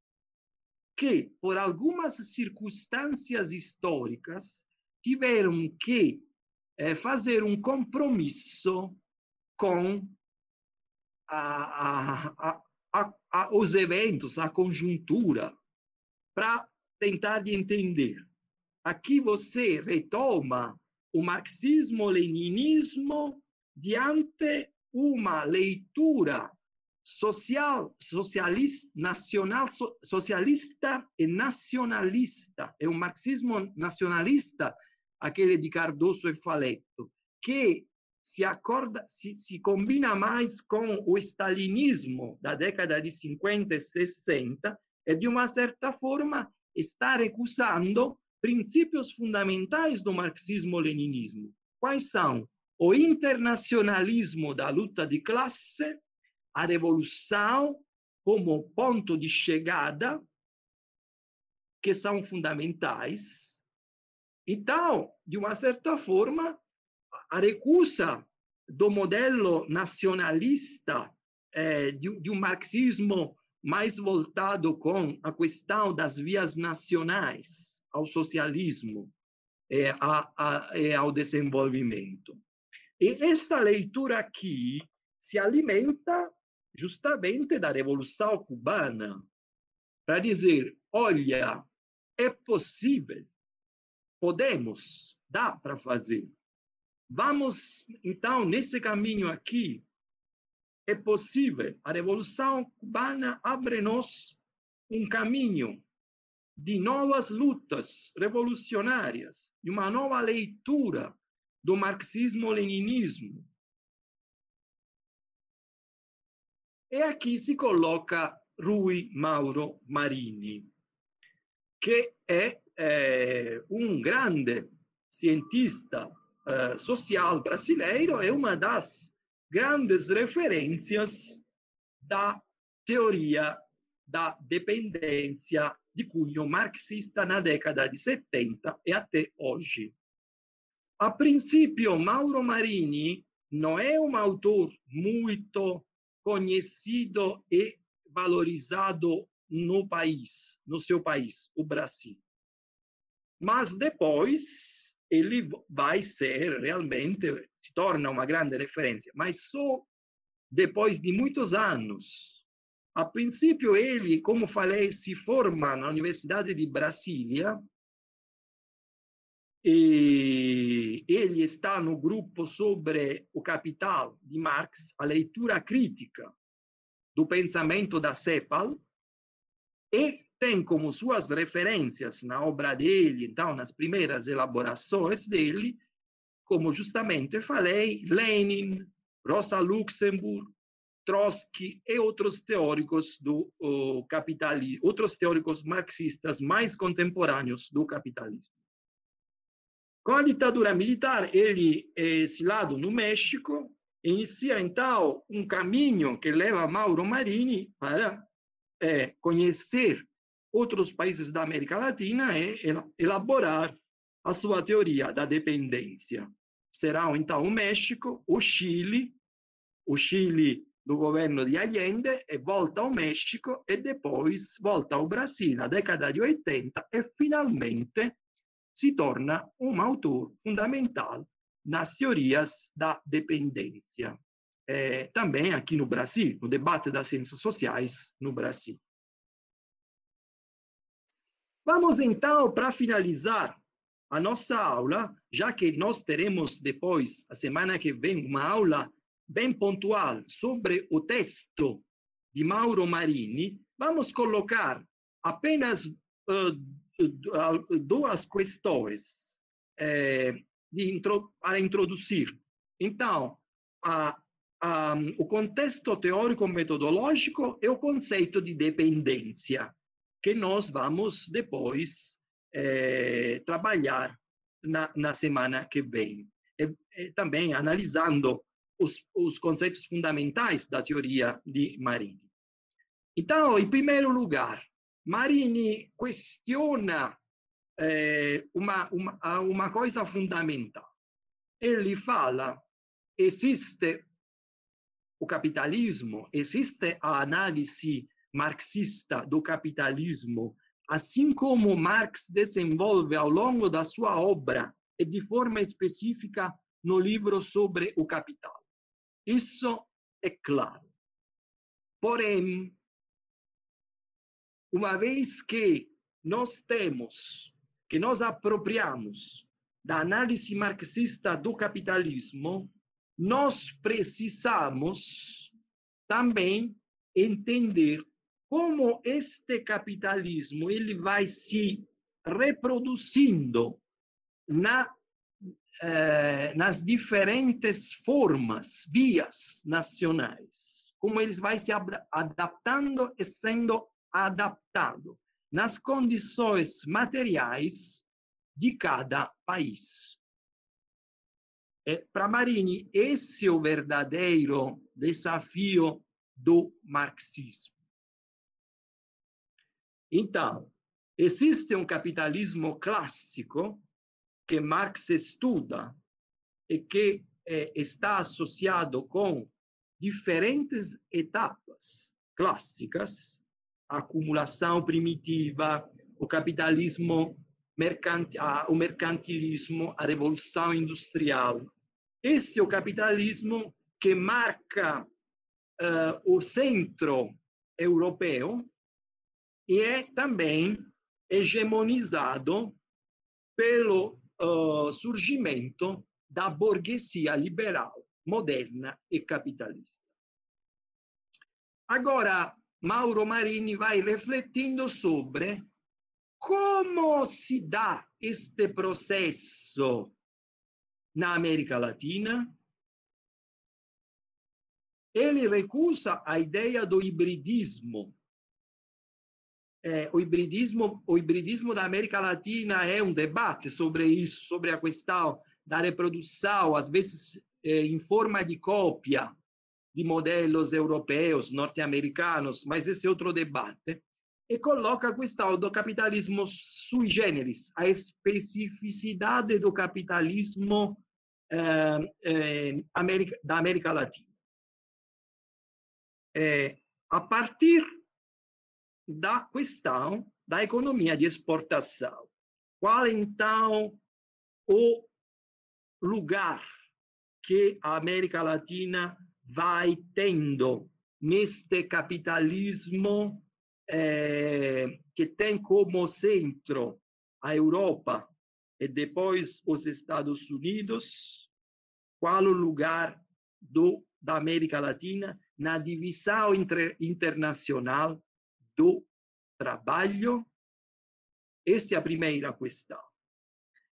que, por algumas circunstâncias históricas, tiveram que eh, fazer um compromisso com a, a, a, os eventos, a conjuntura, para tentar de entender. Aqui você retoma o marxismo-leninismo diante uma leitura social, socialista, nacional, socialista e nacionalista. É um marxismo nacionalista, aquele de Cardoso e Faleto, que se acorda, se, se combina mais com o stalinismo da década de 50 e 60 e, de uma certa forma, está recusando princípios fundamentais do marxismo-leninismo. Quais são? O internacionalismo da luta de classe, a revolução como ponto de chegada, que são fundamentais. Então, de uma certa forma, a recusa do modelo nacionalista, eh, de, de um marxismo mais voltado com a questão das vias nacionais ao socialismo e, a, a, e ao desenvolvimento. E esta leitura aqui se alimenta justamente da Revolução Cubana, para dizer: olha, é possível, podemos, dá para fazer. Vamos, então, nesse caminho aqui, é possível. A Revolução Cubana abre-nos um caminho de novas lutas revolucionárias, de uma nova leitura do marxismo-leninismo. E aqui se coloca Rui Mauro Marini, que é, é um grande cientista uh, social brasileiro, é uma das grandes referências da teoria da dependência de cunho marxista na década de 70 e até hoje. A princípio, Mauro Marini não é um autor muito conhecido e valorizado no país, no seu país, o Brasil. Mas depois ele vai ser realmente, se torna uma grande referência, mas só depois de muitos anos. A princípio, ele, como falei, se forma na Universidade de Brasília, e ele está no grupo sobre o Capital de Marx, a leitura crítica do pensamento da CEPAL, e tem como suas referências na obra dele, então, nas primeiras elaborações dele, como justamente falei, Lenin, Rosa Luxemburg, Trotsky e outros teóricos do capitalismo, outros teóricos marxistas mais contemporâneos do capitalismo. Com a ditadura militar, ele é exilado no México, inicia então um caminho que leva Mauro Marini para é, conhecer outros países da América Latina e elaborar a sua teoria da dependência. Serão, então, o México, o Chile, o Chile do governo de Allende, e volta ao México, e depois volta ao Brasil na década de 80, e finalmente se torna um autor fundamental nas teorias da dependência. É, também aqui no Brasil, no debate das ciências sociais no Brasil. Vamos então, para finalizar a nossa aula, já que nós teremos depois, a semana que vem, uma aula bem pontual sobre o texto de Mauro Marini, vamos colocar apenas uh, duas questões é, de intro, para introduzir. Então, a, a, o contexto teórico-metodológico e o conceito de dependência que nós vamos depois é, trabalhar na, na, semana que vem. E, e também analisando os, os, conceitos fundamentais da teoria de Marini. Então, em primeiro lugar, Marini questiona é, uma, uma, uma coisa fundamental. Ele fala: existe o capitalismo, existe a análise marxista do capitalismo, assim como Marx desenvolve ao longo da sua obra e de forma específica no livro sobre o capital. Isso é claro. Porém, uma vez que nós temos, que nós apropriamos da análise marxista do capitalismo, nós precisamos também entender como este capitalismo ele vai se reproduzindo na, eh, nas diferentes formas, vias nacionais, como ele vai se adaptando e sendo adaptado nas condições materiais de cada país. É, Para Marini, esse é o verdadeiro desafio do marxismo. Então, existe um capitalismo clássico que Marx estuda e que é, está associado com diferentes etapas clássicas, a acumulação primitiva, o capitalismo mercantil, o mercantilismo, a revolução industrial. Esse é o capitalismo que marca uh, o centro europeu e é também hegemonizado pelo uh, surgimento da burguesia liberal, moderna e capitalista. Agora, Mauro Marini vai refletindo sobre como se dá este processo na América Latina. Ele recusa a ideia do hibridismo, é, o hibridismo, o hibridismo da América Latina é um debate sobre isso, sobre a questão da reprodução, às vezes é, em forma de cópia de modelos europeus, norte-americanos, mas esse é outro debate. E coloca a questão do capitalismo sui generis, a especificidade do capitalismo é, América, da América Latina. a partir da questão da economia de exportação. Qual, então, o lugar que a América Latina vai tendo neste capitalismo eh, que tem como centro a Europa e depois os Estados Unidos? Qual o lugar do, da América Latina na divisão inter, internacional do trabalho? Esta é a primeira questão.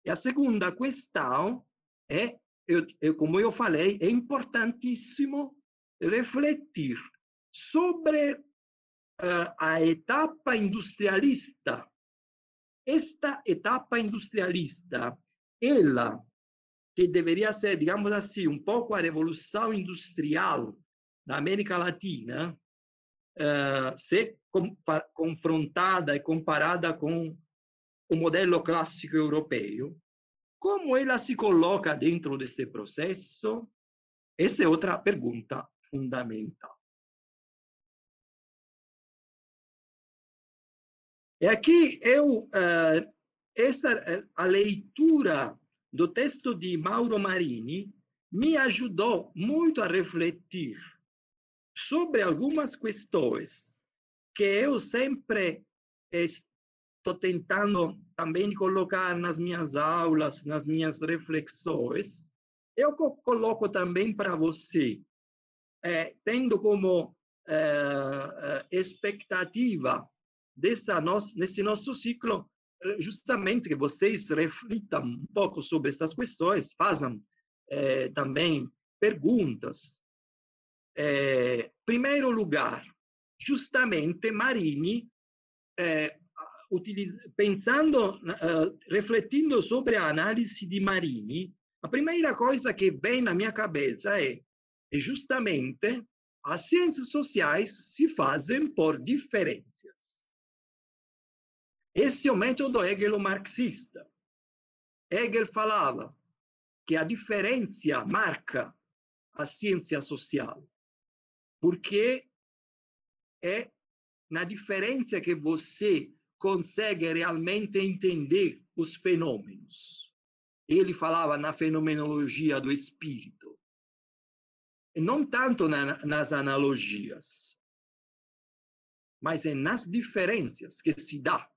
E a segunda questão é, eu, como eu falei, é importantíssimo refletir sobre uh, a etapa industrialista. Esta etapa industrialista, ela que deveria ser, digamos assim, um pouco a revolução industrial da América Latina, uh, se confrontada e comparada com o modelo clássico europeu, como ela se coloca dentro deste processo? Essa é outra pergunta fundamental. E aqui eu uh, essa a leitura do texto de Mauro Marini me ajudou muito a refletir sobre algumas questões que eu sempre estou tentando também colocar nas minhas aulas, nas minhas reflexões, eu coloco também para você, é, tendo como é, expectativa dessa nosso, nesse nosso ciclo, justamente que vocês reflitam um pouco sobre essas questões, façam é, também perguntas. É, primeiro lugar, justamente Marini, eh, pensando, uh, refletindo sobre a análise de Marini, a primeira coisa que vem na minha cabeça é, é justamente as ciências sociais se fazem por diferenças. Esse é o método Hegel marxista. Hegel falava que a diferença marca a ciência social, porque é na diferença que você consegue realmente entender os fenômenos. Ele falava na fenomenologia do espírito, não tanto na, nas analogias. mas é nas diferenças que se dá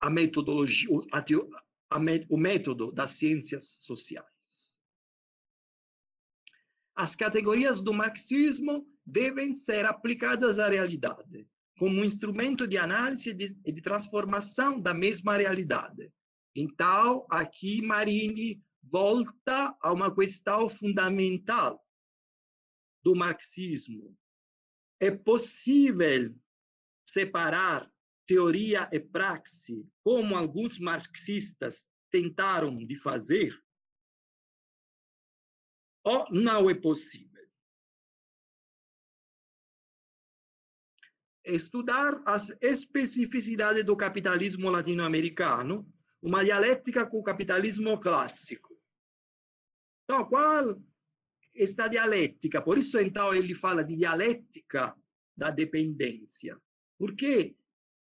a metodologia, a, a, o método das ciências sociais. As categorias do marxismo devem ser aplicadas à realidade, como um instrumento de análise e de transformação da mesma realidade. Então, aqui Marini volta a uma questão fundamental do marxismo. É possível separar teoria e praxe, como alguns marxistas tentaram de fazer? Ou não é possível? Estudar as especificidades do capitalismo latino-americano, uma dialética com o capitalismo clássico. Então, qual esta dialética? Por isso, então, ele fala de dialética da dependência. Porque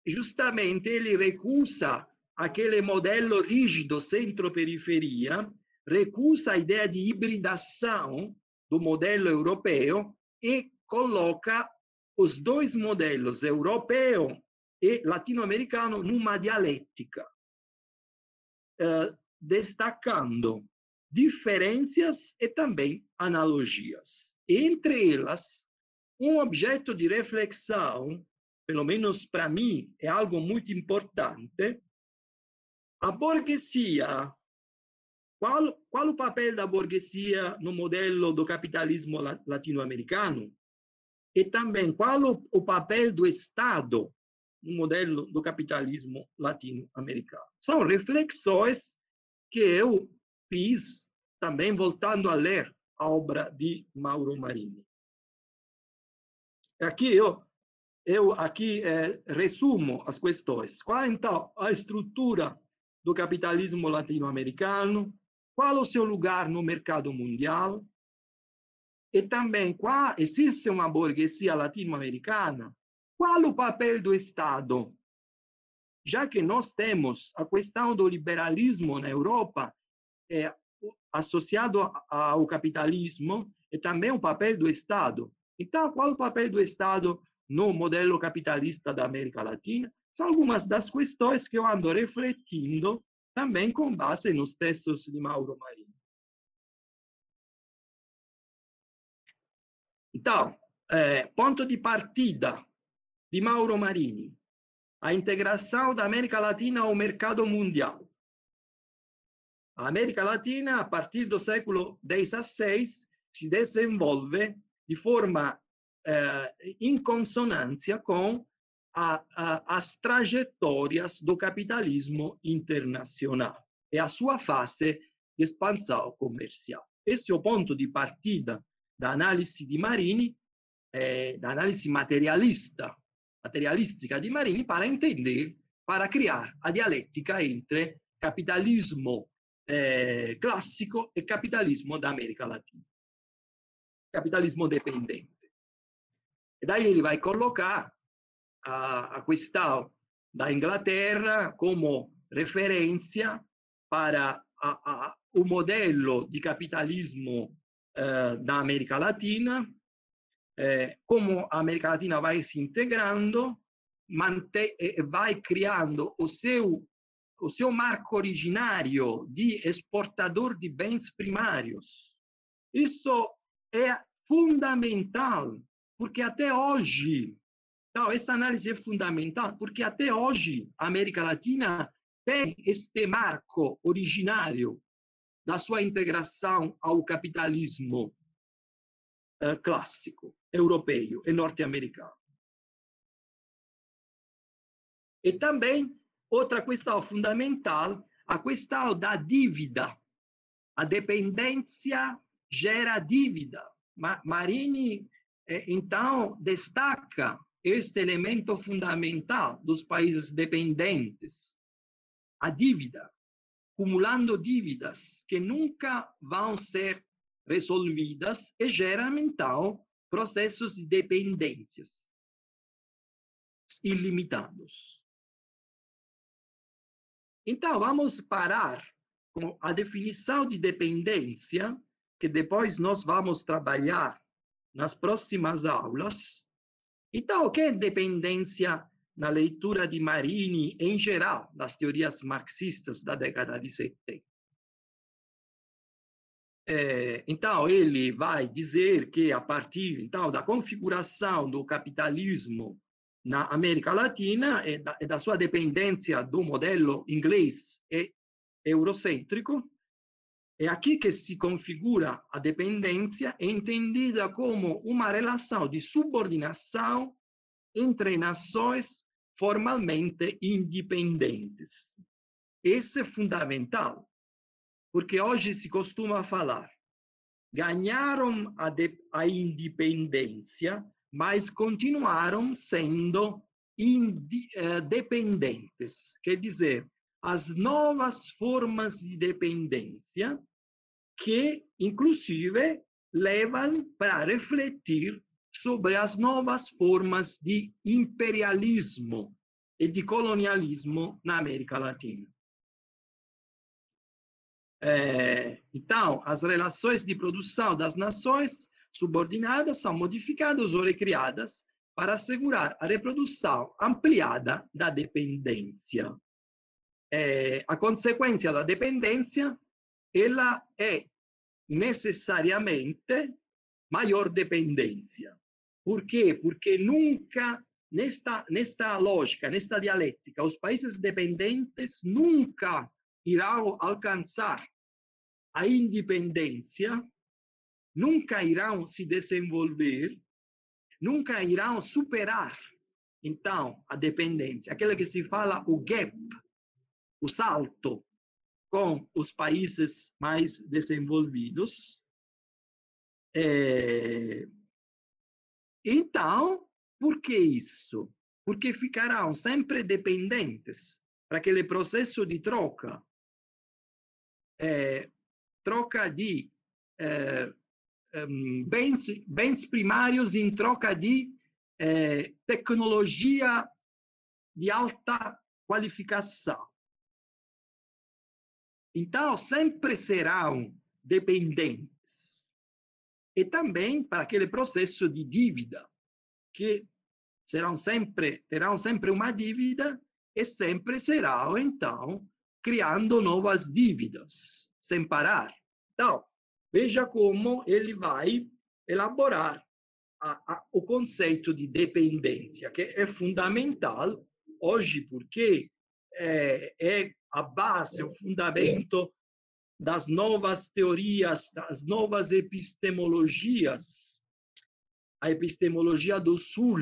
justamente ele recusa aquele modelo rígido centro-periferia, recusa a ideia de hibridação do modelo europeu e coloca os dois modelos, europeu e latino-americano, numa dialética, eh, destacando diferenças e também analogias. Entre elas, um objeto de reflexão pelo menos para mim, é algo muito importante. A burguesia, qual, qual o papel da burguesia no modelo do capitalismo latino-americano? E também qual o, o papel do Estado no modelo do capitalismo latino-americano? São reflexões que eu fiz também voltando a ler a obra de Mauro Marini. Aqui eu eu aqui é, resumo as questões. Qual, então, a estrutura do capitalismo latino-americano? Qual o seu lugar no mercado mundial? E também, qual, existe uma burguesia latino-americana? Qual o papel do Estado? Já que nós temos a questão do liberalismo na Europa, é, associado ao capitalismo, e também o papel do Estado. Então, qual o papel do Estado no modelo capitalista da América Latina, são algumas das questões que eu ando refletindo também com base nos textos de Mauro Marini. Então, é, ponto de partida de Mauro Marini, a integração da América Latina ao mercado mundial. A América Latina, a partir do século XVI, se desenvolve de forma eh, in consonância com a, a, as trajetórias do capitalismo internacional e a sua fase de expansão comercial. Esse é o ponto de partida da análise de Marini, eh, da análise materialista, materialística de Marini, para entender, para criar a dialética entre capitalismo eh, clássico e capitalismo da América Latina. Capitalismo dependente. E daí ele vai colocar a, a questão da Inglaterra como referência para a, a, o modelo de capitalismo eh, da América Latina, eh, como a América Latina vai se integrando, mante e vai criando o seu o seu marco originário de exportador de bens primários. Isso é fundamental porque até hoje, então, essa análise é fundamental, porque até hoje a América Latina tem este marco originário da sua integração ao capitalismo uh, clássico, europeu e norte-americano. E também, outra questão fundamental, a questão da dívida. A dependência gera dívida. Marini é, então, destaca este elemento fundamental dos países dependentes, a dívida, acumulando dívidas que nunca vão ser resolvidas e geram, então, processos de dependências ilimitados. Então, vamos parar com a definição de dependência, que depois nós vamos trabalhar nas próximas aulas, Então, o que é dependência na leitura de Marini, em geral, das teorias marxistas da década de 70? É, então, ele vai dizer que, a partir então, da configuração do capitalismo na América Latina e da, e da sua dependência do modelo inglês e eurocêntrico, é aqui que se configura a dependência entendida como uma relação de subordinação entre nações formalmente independentes. Isso é fundamental, porque hoje se costuma falar ganharam a, de, a independência, mas continuaram sendo independentes. Eh, Quer dizer, as novas formas de dependência que, inclusive, levam para refletir sobre as novas formas de imperialismo e de colonialismo na América Latina. É, então, as relações de produção das nações subordinadas são modificadas ou recriadas para assegurar a reprodução ampliada da dependência. É, a consequência da dependência ela é necessariamente maior dependência. Por quê? Porque nunca, nesta, nesta lógica, nesta dialética, os países dependentes nunca irão alcançar a independência, nunca irão se desenvolver, nunca irão superar, então, a dependência. Aquela que se fala o gap, o salto com os países mais desenvolvidos. É... Então, por que isso? Porque ficarão sempre dependentes para aquele processo de troca. É, troca de é, bens, bens primários em troca de é, tecnologia de alta qualificação. Então, sempre serão dependentes. E também para aquele processo de dívida, que serão sempre, terão sempre uma dívida e sempre serão, então, criando novas dívidas sem parar. Então, veja como ele vai elaborar a, a, o conceito de dependência, que é fundamental hoje, porque é, é a base, o fundamento das novas teorias, das novas epistemologias. A epistemologia do Sul,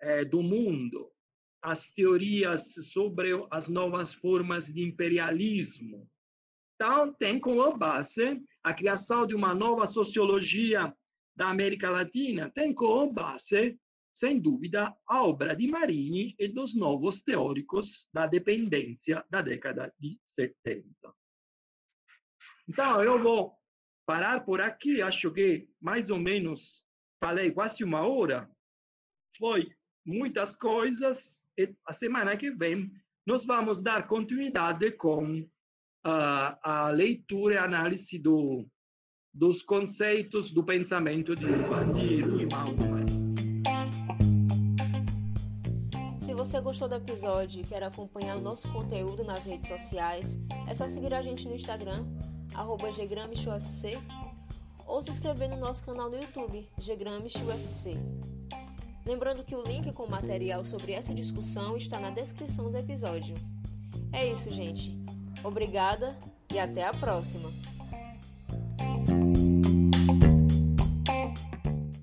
é, do mundo, as teorias sobre as novas formas de imperialismo, então, tem como base a criação de uma nova sociologia da América Latina, tem como base, sem dúvida, a obra de Marini e dos novos teóricos da dependência da década de 70. Então, eu vou parar por aqui, acho que mais ou menos falei quase uma hora, foi muitas coisas, e a semana que vem nós vamos dar continuidade com a, a leitura e análise do, dos conceitos do pensamento de, de Louis você gostou do episódio e quer acompanhar o nosso conteúdo nas redes sociais, é só seguir a gente no Instagram, arroba ou se inscrever no nosso canal no YouTube, GramishUFC. Lembrando que o link com o material sobre essa discussão está na descrição do episódio. É isso, gente. Obrigada e até a próxima!